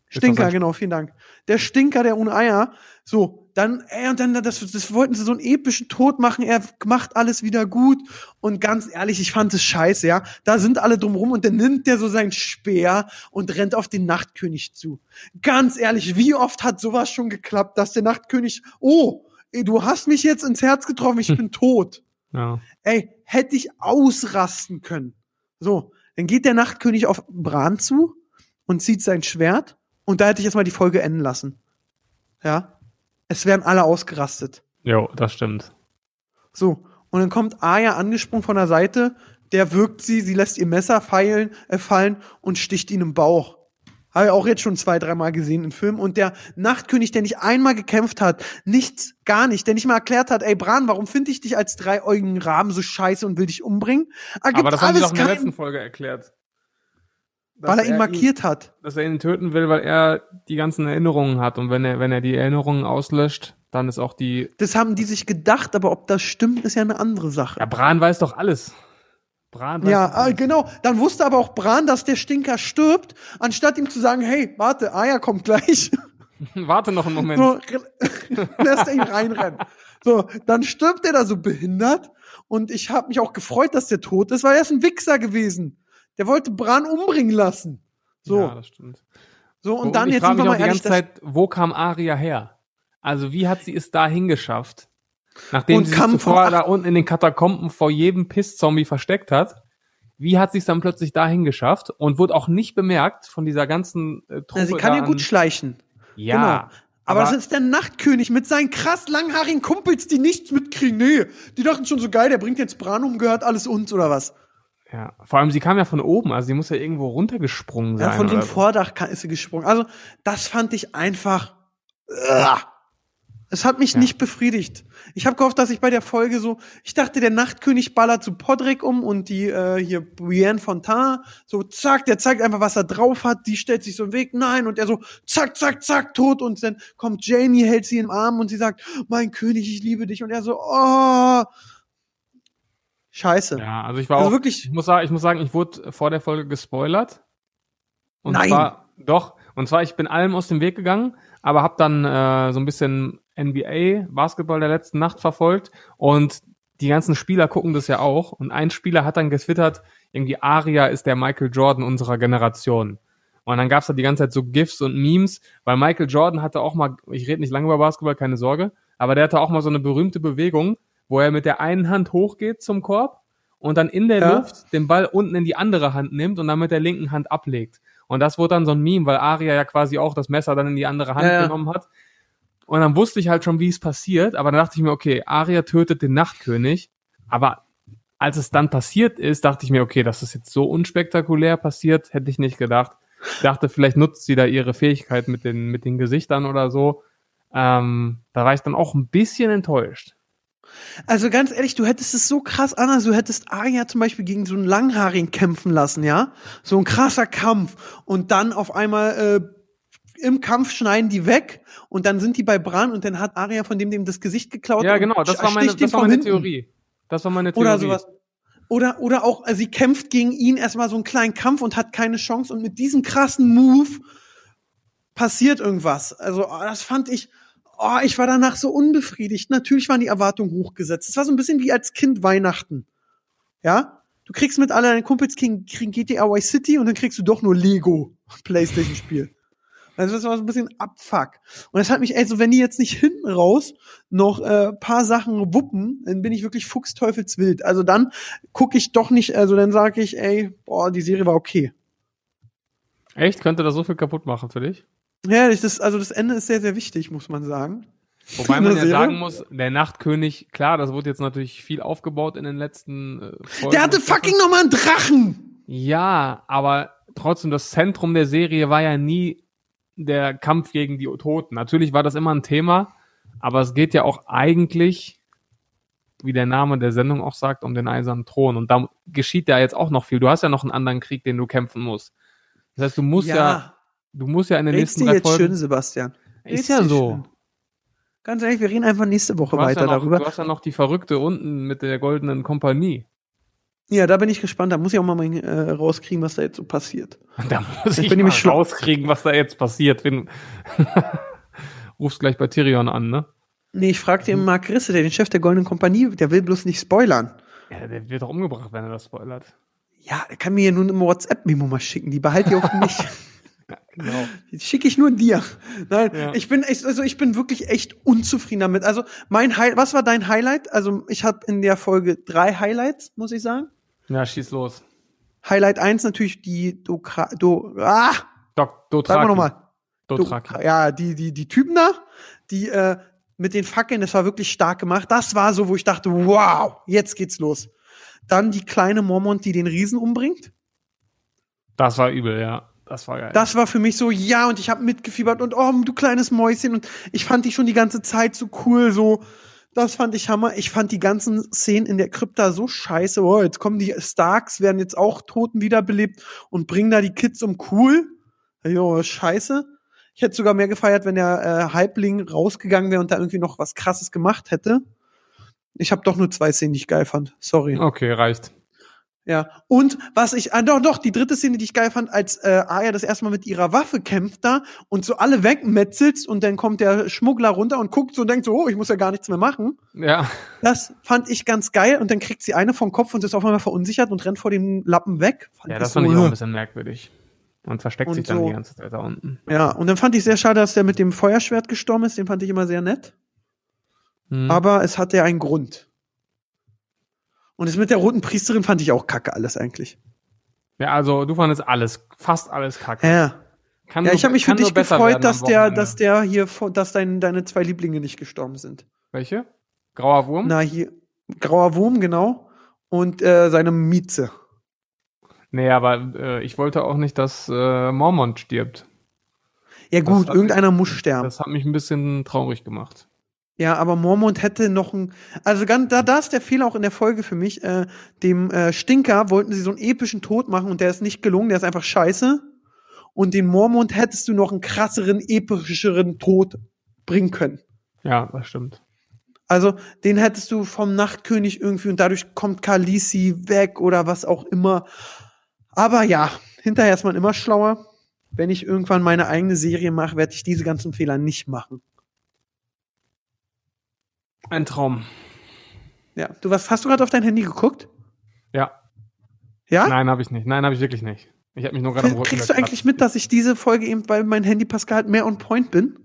Stinker, genau, vielen Dank. Der Stinker, der ohne Eier. So, dann, ey, und dann, das, das wollten sie so einen epischen Tod machen. Er macht alles wieder gut. Und ganz ehrlich, ich fand es scheiße, ja. Da sind alle drumrum und dann nimmt der so sein Speer und rennt auf den Nachtkönig zu. Ganz ehrlich, wie oft hat sowas schon geklappt, dass der Nachtkönig, oh, ey, du hast mich jetzt ins Herz getroffen, ich bin tot. Ja. Ey, hätte ich ausrasten können. So, dann geht der Nachtkönig auf Bran zu und zieht sein Schwert und da hätte ich jetzt mal die Folge enden lassen. Ja. Es wären alle ausgerastet. Jo, das stimmt. So, und dann kommt Arya angesprungen von der Seite, der wirkt sie, sie lässt ihr Messer feilen, äh, fallen und sticht ihn im Bauch. Habe ich auch jetzt schon zwei, dreimal gesehen im Film. Und der Nachtkönig, der nicht einmal gekämpft hat, nichts, gar nicht, der nicht mal erklärt hat, ey Bran, warum finde ich dich als dreieugigen Raben so scheiße und will dich umbringen? Ergibt Aber das haben die alles doch in der letzten Folge erklärt. weil er ihn markiert hat. dass er ihn töten will, weil er die ganzen Erinnerungen hat. Und wenn er, wenn er die Erinnerungen auslöscht, dann ist auch die. Das haben die sich gedacht, aber ob das stimmt, ist ja eine andere Sache. Ja, Bran weiß doch alles. Bran Ja, äh, genau. Dann wusste aber auch Bran, dass der Stinker stirbt, anstatt ihm zu sagen, hey, warte, Aya kommt gleich. Warte noch einen Moment. So, lässt er ihn reinrennen. So, dann stirbt er da so behindert. Und ich habe mich auch gefreut, dass der tot ist, weil er ist ein Wichser gewesen. Der wollte Bran umbringen lassen. So, Ja, das stimmt. so und dann ich jetzt sind wir mal die ehrlich, ganze Zeit, wo kam Aria her? Also wie hat sie es dahin geschafft? Nachdem Und sie sich zuvor da unten in den Katakomben vor jedem Piss-Zombie versteckt hat, wie hat sie es dann plötzlich dahin geschafft und wurde auch nicht bemerkt von dieser ganzen äh, Truppe das, sie kann ja gut schleichen. Ja, Genau. Aber, aber, das ist der Nachtkönig mit seinen krass langhaarigen Kumpels, die nichts mitkriegen. Nee, die dachten schon so geil, der bringt jetzt Bran um, gehört alles uns oder was. ja, vor allem sie kam ja von oben, also sie muss ja irgendwo runtergesprungen sein. Ja, von oder Vordach ist sie gesprungen. Also, das fand ich einfach. Ugh. Es hat mich Ja. nicht befriedigt. Ich habe gehofft, dass ich bei der Folge so, ich dachte, der Nachtkönig ballert so Podrick um und die äh, hier Brienne Fontaine, so zack, der zeigt einfach, was er drauf hat, die stellt sich so im Weg, nein, und er so zack, zack, zack, tot und dann kommt Jamie, hält sie im Arm und sie sagt, mein König, ich liebe dich und er so, oh, scheiße. Ja, also ich war Also auch, wirklich- ich muss sagen, ich muss sagen, ich wurde vor der Folge gespoilert. Und Nein. zwar, doch, und zwar, ich bin allem aus dem Weg gegangen, aber habe dann äh, so ein bisschen NBA, Basketball der letzten Nacht verfolgt und die ganzen Spieler gucken das ja auch und ein Spieler hat dann getwittert, irgendwie Aria ist der Michael Jordan unserer Generation. Und dann gab's da die ganze Zeit so GIFs und Memes, weil Michael Jordan hatte auch mal, ich rede nicht lange über Basketball, keine Sorge, aber der hatte auch mal so eine berühmte Bewegung, wo er mit der einen Hand hochgeht zum Korb und dann in der Ja. Luft den Ball unten in die andere Hand nimmt und dann mit der linken Hand ablegt. Und das wurde dann so ein Meme, weil Aria ja quasi auch das Messer dann in die andere Hand Ja, ja. genommen hat. Und dann wusste ich halt schon, wie es passiert, aber dann dachte ich mir, okay, Arya tötet den Nachtkönig, aber als es dann passiert ist, dachte ich mir, okay, dass das jetzt so unspektakulär passiert, hätte ich nicht gedacht. Ich dachte, vielleicht nutzt sie da ihre Fähigkeit mit den, mit den Gesichtern oder so. Ähm, da war ich dann auch ein bisschen enttäuscht. Also ganz ehrlich, du hättest es so krass anders. Du hättest Arya zum Beispiel gegen so einen Langhaarigen kämpfen lassen, ja? So ein krasser Kampf. Und dann auf einmal äh, im Kampf schneiden die weg und dann sind die bei Bran und dann hat Arya von dem dem das Gesicht geklaut. Ja, genau, das war meine, das war meine. Theorie. Das war meine Theorie. Oder sowas. Oder, oder auch, äh, sie kämpft gegen ihn erstmal so einen kleinen Kampf und hat keine Chance und mit diesem krassen Move passiert irgendwas. Also, oh, das fand ich, oh, ich war danach so unbefriedigt. Natürlich waren die Erwartungen hochgesetzt. Es war so ein bisschen wie als Kind Weihnachten. Ja? Du kriegst mit all deinen Kumpels kriegen, kriegen GTA Y City und dann kriegst du doch nur Lego Playstation-Spiel. Also das war so ein bisschen Abfuck. Und das hat mich, ey, so wenn die jetzt nicht hinten raus noch äh, paar Sachen wuppen, dann bin ich wirklich fuchsteufelswild. Also dann gucke ich doch nicht, also dann sage ich, ey, boah, die Serie war okay. Echt? Könnte das so viel kaputt machen für dich? Ja, das, also das Ende ist sehr, sehr wichtig, muss man sagen. Wobei man ja sagen muss, der Nachtkönig, klar, das wurde jetzt natürlich viel aufgebaut in den letzten äh, Folgen. Der hatte fucking nochmal einen Drachen! Ja, aber trotzdem, das Zentrum der Serie war ja nie der Kampf gegen die Toten. Natürlich war das immer ein Thema, aber es geht ja auch eigentlich, wie der Name der Sendung auch sagt, um den eisernen Thron. Und da geschieht ja jetzt auch noch viel. Du hast ja noch einen anderen Krieg, den du kämpfen musst. Das heißt, du musst ja, du musst ja in den nächsten drei jetzt Folgen. schön, Sebastian. ist Red's ja so. schön. Ganz ehrlich, wir reden einfach nächste Woche weiter ja noch, darüber. du hast ja noch die Verrückte unten mit der goldenen Kompanie. Ja, da bin ich gespannt. Da muss ich auch mal, mal äh, rauskriegen, was da jetzt so passiert. Da muss Ich ich, bin mal rauskriegen, was da jetzt passiert. Wenn Rufst gleich bei Tyrion an, ne? Nee, ich frag Mhm. den Mark Risse, der den Chef der Goldenen Kompanie, der will bloß nicht spoilern. Ja, der wird doch umgebracht, wenn er das spoilert. Ja, der kann mir ja nur eine WhatsApp-Memo mal schicken. Die behalte ich auch für mich. Genau. Die schicke ich nur dir. Nein, Ja. ich bin echt, also ich bin wirklich echt unzufrieden damit. Also mein Highlight, was war dein Highlight? Also ich habe in der Folge drei Highlights, muss ich sagen. Ja, schieß los. Highlight eins natürlich die Dokra Do ah, Dok Dothraki. sagen wir nochmal. Dothraki. Ja, die, die, die Typen da, die äh, mit den Fackeln, das war wirklich stark gemacht. Das war so, wo ich dachte, wow, jetzt geht's los. Dann die kleine Mormont, die den Riesen umbringt. Das war übel, ja. Das war geil. Das war für mich so, ja, und ich habe mitgefiebert und oh, du kleines Mäuschen. Und ich fand die schon die ganze Zeit so cool, so. Das fand ich Hammer. Ich fand die ganzen Szenen in der Krypta so scheiße. Oh, jetzt kommen die Starks, werden jetzt auch Toten wiederbelebt und bringen da die Kids um cool. Jo, scheiße. Ich hätte sogar mehr gefeiert, wenn der äh, Halbling rausgegangen wäre und da irgendwie noch was krasses gemacht hätte. Ich habe doch nur zwei Szenen, die ich geil fand. Sorry. okay, reicht. Ja. Und was ich, ah, doch, doch, die dritte Szene, die ich geil fand, als äh, Arya das erstmal mit ihrer Waffe kämpft da und so alle wegmetzelt und dann kommt der Schmuggler runter und guckt so und denkt so, oh, ich muss ja gar nichts mehr machen. Ja. Das fand ich ganz geil und dann kriegt sie eine vom Kopf und ist auf einmal verunsichert und rennt vor dem Lappen weg. Fand Ja, das so, fand ich auch ein äh. bisschen merkwürdig. Und versteckt Und sich dann so- die ganze Zeit da unten. Ja, und dann fand ich sehr schade, dass der mit dem Feuerschwert gestorben ist. Den fand ich immer sehr nett. Hm. Aber es hatte ja einen Grund. Und das mit der roten Priesterin fand ich auch kacke alles eigentlich. ja, also du fandest alles, fast alles kacke. Ja. Kann Ja, nur- ich habe mich für dich gefreut, dass der, dass der hier, vor- dass dein, deine zwei Lieblinge nicht gestorben sind. Welche? Grauer Wurm? Na, hier, grauer Wurm, genau. Und äh, seine Mieze. Nee, aber äh, ich wollte auch nicht, dass äh, Mormont stirbt. Ja gut, irgendeiner muss sterben. Das hat mich ein bisschen traurig gemacht. Ja, aber Mormont hätte noch ein, also ganz, da, da ist der Fehler auch in der Folge für mich. Äh, dem äh, Stinker wollten sie so einen epischen Tod machen und der ist nicht gelungen, der ist einfach scheiße. Und den Mormont hättest du noch einen krasseren, epischeren Tod bringen können. Ja, das stimmt. Also, den hättest du vom Nachtkönig irgendwie und dadurch kommt Khaleesi weg oder was auch immer. Aber ja, hinterher ist man immer schlauer. Wenn ich irgendwann meine eigene Serie mache, werde ich diese ganzen Fehler nicht machen. Ein Traum. Ja, du was hast du gerade auf dein Handy geguckt? Ja. Ja? Nein, habe ich nicht. Nein, habe ich wirklich nicht. Ich habe mich nur gerade Kriegst du eigentlich mit, dass ich diese Folge eben, weil mein Handy Pascal halt mehr on point bin?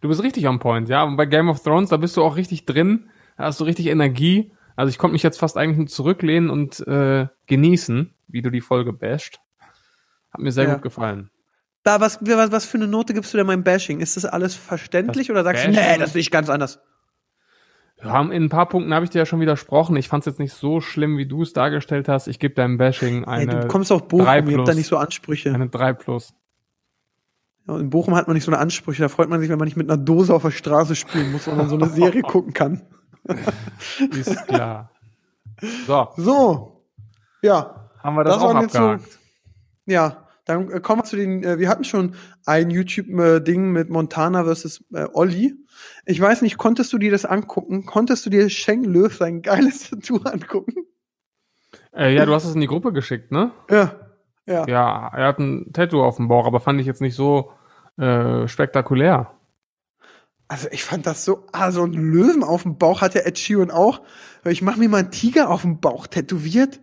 Du bist richtig on point, ja. Und bei Game of Thrones, da bist du auch richtig drin. Da hast du richtig Energie. Also ich konnte mich jetzt fast eigentlich nur zurücklehnen und äh, genießen, wie du die Folge basht. Hat mir sehr Ja. gut gefallen. Da, was, was, was für eine Note gibst du denn meinem Bashing? Ist das alles verständlich Das oder sagst du, Bashing- nee, das sehe ich ganz anders? Ja, in ein paar Punkten habe ich dir ja schon widersprochen. Ich fand es jetzt nicht so schlimm, wie du es dargestellt hast. Ich gebe deinem Bashing eine, du kommst auf Bochum, ihr habt da nicht so Ansprüche. eine 3 plus. Ja, in Bochum hat man nicht so eine Ansprüche. Da freut man sich, wenn man nicht mit einer Dose auf der Straße spielen muss, sondern so eine Serie gucken kann. Ist klar. So, So. Ja. haben wir das, Das auch jetzt so- abgehakt. Ja. Dann äh, kommen wir zu den, äh, wir hatten schon ein YouTube-Ding mit Montana versus äh, Olli. Ich weiß nicht, konntest du dir das angucken? Konntest du dir Sheng Löw sein geiles Tattoo angucken? Äh, ja, du hast es in die Gruppe geschickt, ne? Ja. Ja. Ja, er hat ein Tattoo auf dem Bauch, aber fand ich jetzt nicht so äh, spektakulär. Also ich fand das so, ah, so ein Löwen auf dem Bauch hat ja Ed Sheeran auch. Ich mach mir mal einen Tiger auf dem Bauch tätowiert.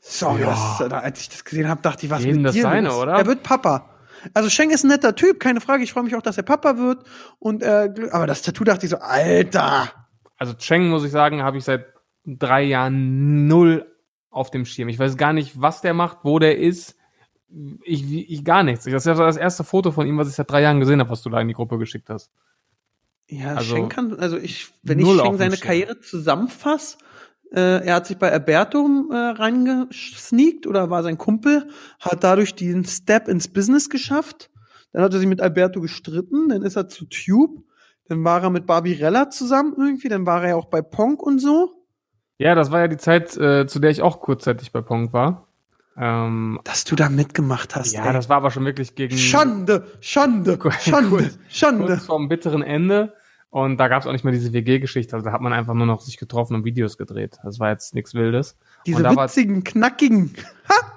Sorry, Ja. das, da, als ich das gesehen habe, dachte ich, was Jedem mit das dir seine, los? oder? Er wird Papa. Also Sheng ist ein netter Typ, keine Frage. Ich freue mich auch, dass er Papa wird. Und äh, aber das Tattoo dachte ich so, Alter. Also Cheng, muss ich sagen, habe ich seit drei Jahren null auf dem Schirm. Ich weiß gar nicht, was der macht, wo der ist. Ich, ich gar nichts. Das ist ja das erste Foto von ihm, was ich seit drei Jahren gesehen habe, was du da in die Gruppe geschickt hast. Ja, Also, Sheng kann, also ich, wenn ich dem seine Schirm. Karriere zusammenfasse, äh, er hat sich bei Alberto äh, reingesneakt oder war sein Kumpel, hat dadurch den Step ins Business geschafft. Dann hat er sich mit Alberto gestritten, dann ist er zu Tube, dann war er mit Barbirella zusammen irgendwie, dann war er ja auch bei Ponk und so. Ja, das war ja die Zeit, äh, zu der ich auch kurzzeitig bei Pong war. Ähm, Dass du da mitgemacht hast. ja, ey. das war aber schon wirklich gegen Schande, Schande, Schande, kurz Schande. vorm bitteren Ende. Und da gab es auch nicht mehr diese WG-Geschichte. Also da hat man einfach nur noch sich getroffen und Videos gedreht. Das war jetzt nichts Wildes. Diese da war, witzigen, knackigen.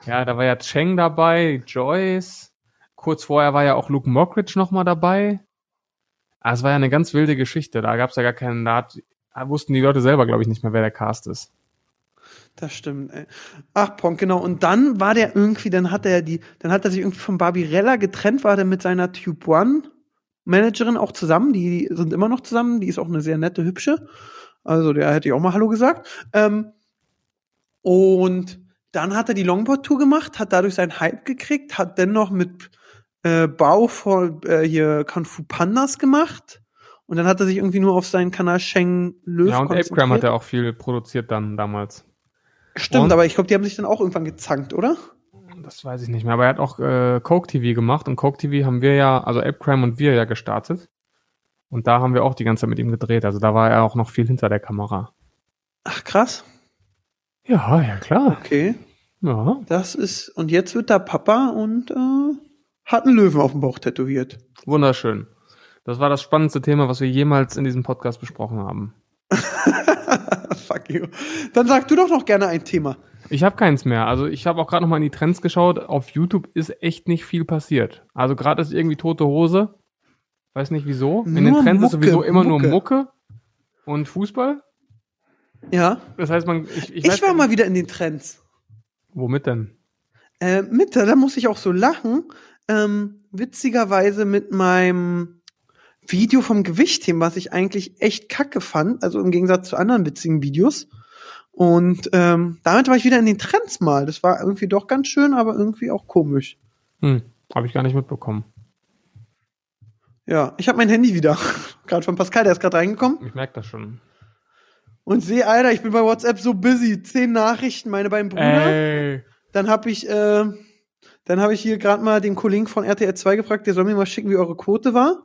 ja, da war ja Cheng dabei, Joyce. Kurz vorher war ja auch Luke Mockridge noch mal dabei. Ah, es war ja eine ganz wilde Geschichte. Da gab es ja gar keinen, da, hat, da wussten die Leute selber, glaube ich, nicht mehr, wer der Cast ist. Das stimmt, ey. Ach, Ponk, genau. Und dann war der irgendwie, dann hat er die, dann hat er sich irgendwie von Barbirella getrennt, war der mit seiner Tube One Managerin auch zusammen. Die sind immer noch zusammen. Die ist auch eine sehr nette, hübsche. Also, der hätte ich auch mal Hallo gesagt. Ähm, und dann hat er die Longboard-Tour gemacht, hat dadurch seinen Hype gekriegt, hat dennoch mit äh, Bau von äh, hier Kung Fu Pandas gemacht. Und dann hat er sich irgendwie nur auf seinen Kanal Sheng Löw ja, und. Apecram hat er auch viel produziert dann damals. Stimmt, Und? aber ich glaube, die haben sich dann auch irgendwann gezankt, oder? Das weiß ich nicht mehr, aber er hat auch äh, Coke TV gemacht und Coke TV haben wir ja, also Apecrime und wir ja gestartet. Und da haben wir auch die ganze Zeit mit ihm gedreht. Also da war er auch noch viel hinter der Kamera. Ach, krass. Ja, ja, klar. Okay. Ja. Das ist, und jetzt wird da Papa und äh, hat einen Löwen auf dem Bauch tätowiert. Wunderschön. Das war das spannendste Thema, was wir jemals in diesem Podcast besprochen haben. Fuck you. Dann sag du doch noch gerne ein Thema. Ich habe keins mehr. Also ich habe auch gerade noch mal in die Trends geschaut. Auf YouTube ist echt nicht viel passiert. Also gerade ist irgendwie tote Hose. Weiß nicht wieso. In den Trends ist Mucke, sowieso immer nur Mucke. Mucke und Fußball. Ja. Das heißt, man. Ich, Ich, weiß war mal wieder in den Trends. Womit denn? Äh, mit, da muss ich auch so lachen. Ähm, witzigerweise mit meinem Video vom Gewichtheben, was ich eigentlich echt kacke fand, also im Gegensatz zu anderen witzigen Videos. Und ähm, damit war ich wieder in den Trends mal. Das war irgendwie doch ganz schön, aber irgendwie auch komisch. Hm, habe ich gar nicht mitbekommen. Ja, ich habe mein Handy wieder. gerade von Pascal, der ist gerade reingekommen. Ich merke das schon. Und sehe, Alter, ich bin bei WhatsApp so busy. Zehn Nachrichten, meine beiden Brüder. Ey. Dann habe ich, äh, dann habe ich hier gerade mal den Kollegen von RTL 2 gefragt, der soll mir mal schicken, wie eure Quote war.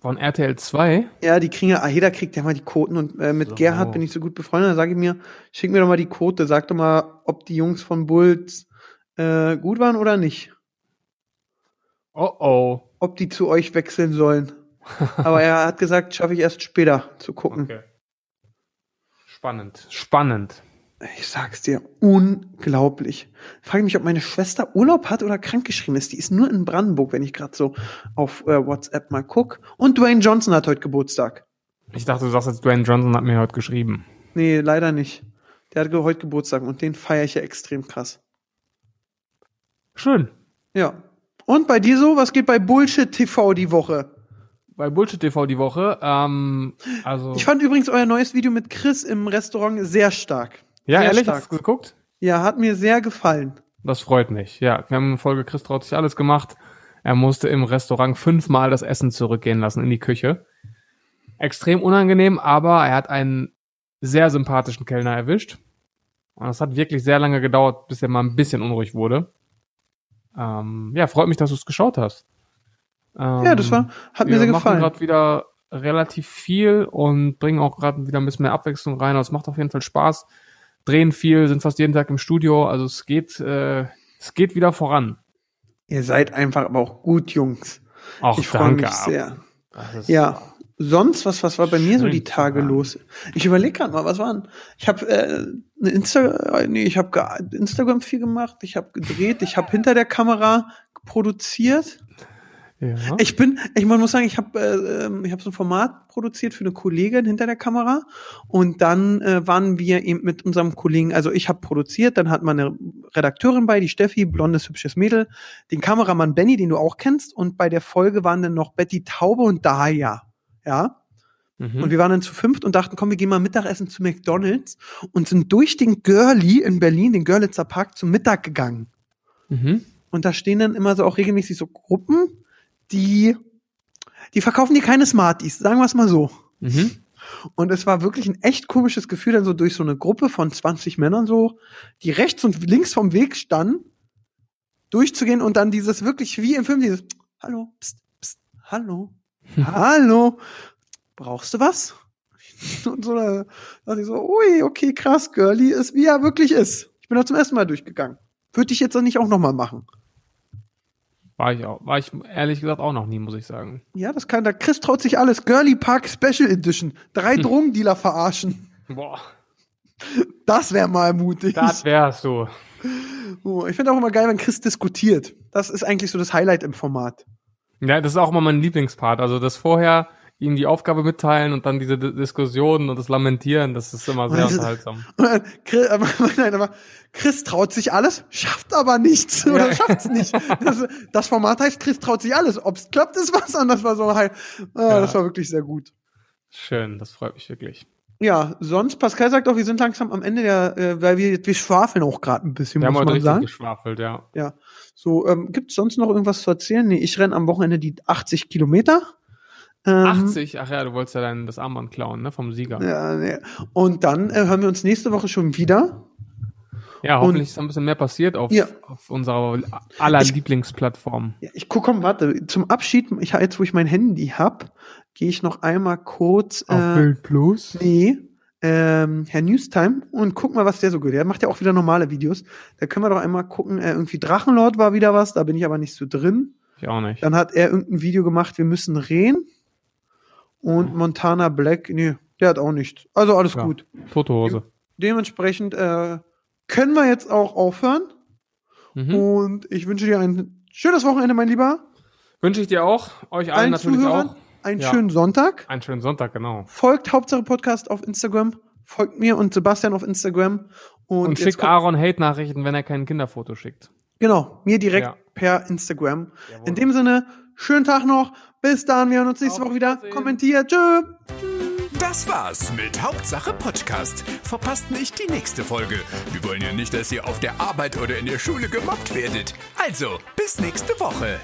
Von RTL 2? Ja, die kriegen ja, ah, jeder kriegt ja mal die Quoten und äh, mit So. Gerhard bin ich so gut befreundet. Da sage ich mir, schick mir doch mal die Quote, sag doch mal, ob die Jungs von Bulls äh, gut waren oder nicht. Oh oh. Ob die zu euch wechseln sollen. Aber er hat gesagt, schaffe ich erst später zu gucken. Okay. Spannend. Spannend. Ich sag's dir, unglaublich. Frage mich, ob meine Schwester Urlaub hat oder krankgeschrieben ist. Die ist nur in Brandenburg, wenn ich gerade so auf äh, WhatsApp mal guck. Und Dwayne Johnson hat heute Geburtstag. Ich dachte, du sagst jetzt, Dwayne Johnson hat mir heute geschrieben. Nee, leider nicht. Der hat heute Geburtstag und den feiere ich ja extrem krass. Schön. Ja. Und bei dir so, was geht bei Bullshit TV die Woche? Bei Bullshit TV die Woche, ähm, also. Ich fand übrigens euer neues Video mit Chris im Restaurant sehr stark. Ja, sehr ehrlich, stark. hast du geguckt? Ja, hat mir sehr gefallen. Das freut mich. Ja, wir haben in Folge Chris traut sich alles gemacht. Er musste im Restaurant fünfmal das Essen zurückgehen lassen in die Küche. Extrem unangenehm, aber er hat einen sehr sympathischen Kellner erwischt. Und es hat wirklich sehr lange gedauert, bis er mal ein bisschen unruhig wurde. Ähm, ja, freut mich, dass du es geschaut hast. Ähm, Ja, das war, hat mir wir sehr machen gefallen. gerade wieder relativ viel und bringen auch gerade wieder ein bisschen mehr Abwechslung rein. Also es macht auf jeden Fall Spaß. Drehen viel, sind fast jeden Tag im Studio. Also es geht, äh, es geht wieder voran. Ihr seid einfach aber auch gut, Jungs. Auch ich freue mich sehr. Ja, sonst, was, was war bei mir so die Tage hören. los? Ich überlege gerade mal, was waren? Ich habe äh, eine Insta, nee, ich habe Instagram viel gemacht, ich habe gedreht, ich habe hinter der Kamera produziert. Ja. Ich bin, ich man muss sagen, ich habe äh, ähm, ich habe so ein Format produziert für eine Kollegin hinter der Kamera und dann äh, waren wir eben mit unserem Kollegen, also ich habe produziert, dann hat man eine Redakteurin bei, die Steffi, blondes hübsches Mädel, den Kameramann Benny, den du auch kennst und bei der Folge waren dann noch Betty Taube und Dahlia, ja. Mhm. Und wir waren dann zu fünft und dachten, komm, wir gehen mal Mittagessen zu McDonald's und sind durch den Girlie in Berlin, den Görlitzer Park, zum Mittag gegangen. mhm. Und da stehen dann immer so auch regelmäßig so Gruppen, die, die verkaufen dir keine Smarties, sagen wir es mal so. Mhm. Und es war wirklich ein echt komisches Gefühl, dann so durch so eine Gruppe von 20 Männern so, die rechts und links vom Weg standen, durchzugehen und dann dieses wirklich wie im Film, dieses Hallo, pst, pst, hallo, hallo, brauchst du was? Und so, da dachte ich so, ui, okay, krass, Girlie ist, wie er wirklich ist. Ich bin da zum ersten Mal durchgegangen. Würde ich jetzt dann nicht auch noch mal machen. War ich auch. War ich ehrlich gesagt auch noch nie, muss ich sagen. Ja, das kann, da Chris traut sich alles. Girlie Park Special Edition. Drei Drogendealer verarschen. Boah, Das wäre mal mutig. das wärst du. Oh, ich finde auch immer geil, wenn Chris diskutiert. Das ist eigentlich so das Highlight im Format. Ja, das ist auch immer mein Lieblingspart. Also das vorher ihm die Aufgabe mitteilen und dann diese D Diskussionen und das Lamentieren, das ist immer sehr unterhaltsam. Dann Chris, aber, nein, aber Chris traut sich alles, schafft aber nichts oder Ja. schafft's nicht. Das, das Format heißt, Chris traut sich alles. Ob's klappt, ist was anderes. War so halt, ah, Ja. Das war wirklich sehr gut. Schön, das freut mich wirklich. Ja, sonst, Pascal sagt auch, wir sind langsam am Ende der, äh, weil wir, wir schwafeln auch gerade ein bisschen, Wir haben muss heute man richtig sagen. geschwafelt, ja. Ja. So, ähm, gibt's sonst noch irgendwas zu erzählen? Nee, ich renn am Wochenende die 80 Kilometer. Ähm, 80, ach ja, du wolltest ja dein, das Armband klauen, ne, vom Sieger. Ja, Ja, nee. Und dann äh, hören wir uns nächste Woche schon wieder. hoffentlich ist ein bisschen mehr passiert auf, Ja. auf unserer aller Ich- Lieblingsplattform. Ja, ich guck, komm, warte. Zum Abschied, ich jetzt, wo ich mein Handy hab, gehe ich noch einmal kurz. Äh, Plus? nee, ähm, Herr Newstime und guck mal, was der so geht. Der macht ja auch wieder normale Videos. Da können wir doch einmal gucken. Äh, irgendwie Drachenlord war wieder was, da bin ich aber nicht so drin. Ich auch nicht. Dann hat er irgendein Video gemacht, wir müssen reden. Und Montana Black, nee, der hat auch nichts. Also alles Ja. gut. Tote Hose. Dementsprechend äh, können wir jetzt auch aufhören. Mhm. Und ich wünsche dir ein schönes Wochenende, mein Lieber. Wünsche ich dir auch, euch allen Allen natürlich Zuhörern auch. einen Ja. schönen Sonntag. Einen schönen Sonntag, genau. Folgt Hauptsache Podcast auf Instagram. Folgt mir und Sebastian auf Instagram. Und, Und, schickt Aaron Hate-Nachrichten, wenn er kein Kinderfoto schickt. Genau, mir direkt Ja. per Instagram. Jawohl. In dem Sinne, schönen Tag noch. Bis dann, wir hören uns nächste Auf Woche wieder. Kommentiert. Tschö. Das war's mit Hauptsache Podcast. Verpasst nicht die nächste Folge. Wir wollen ja nicht, dass ihr auf der Arbeit oder in der Schule gemobbt werdet. Also, bis nächste Woche.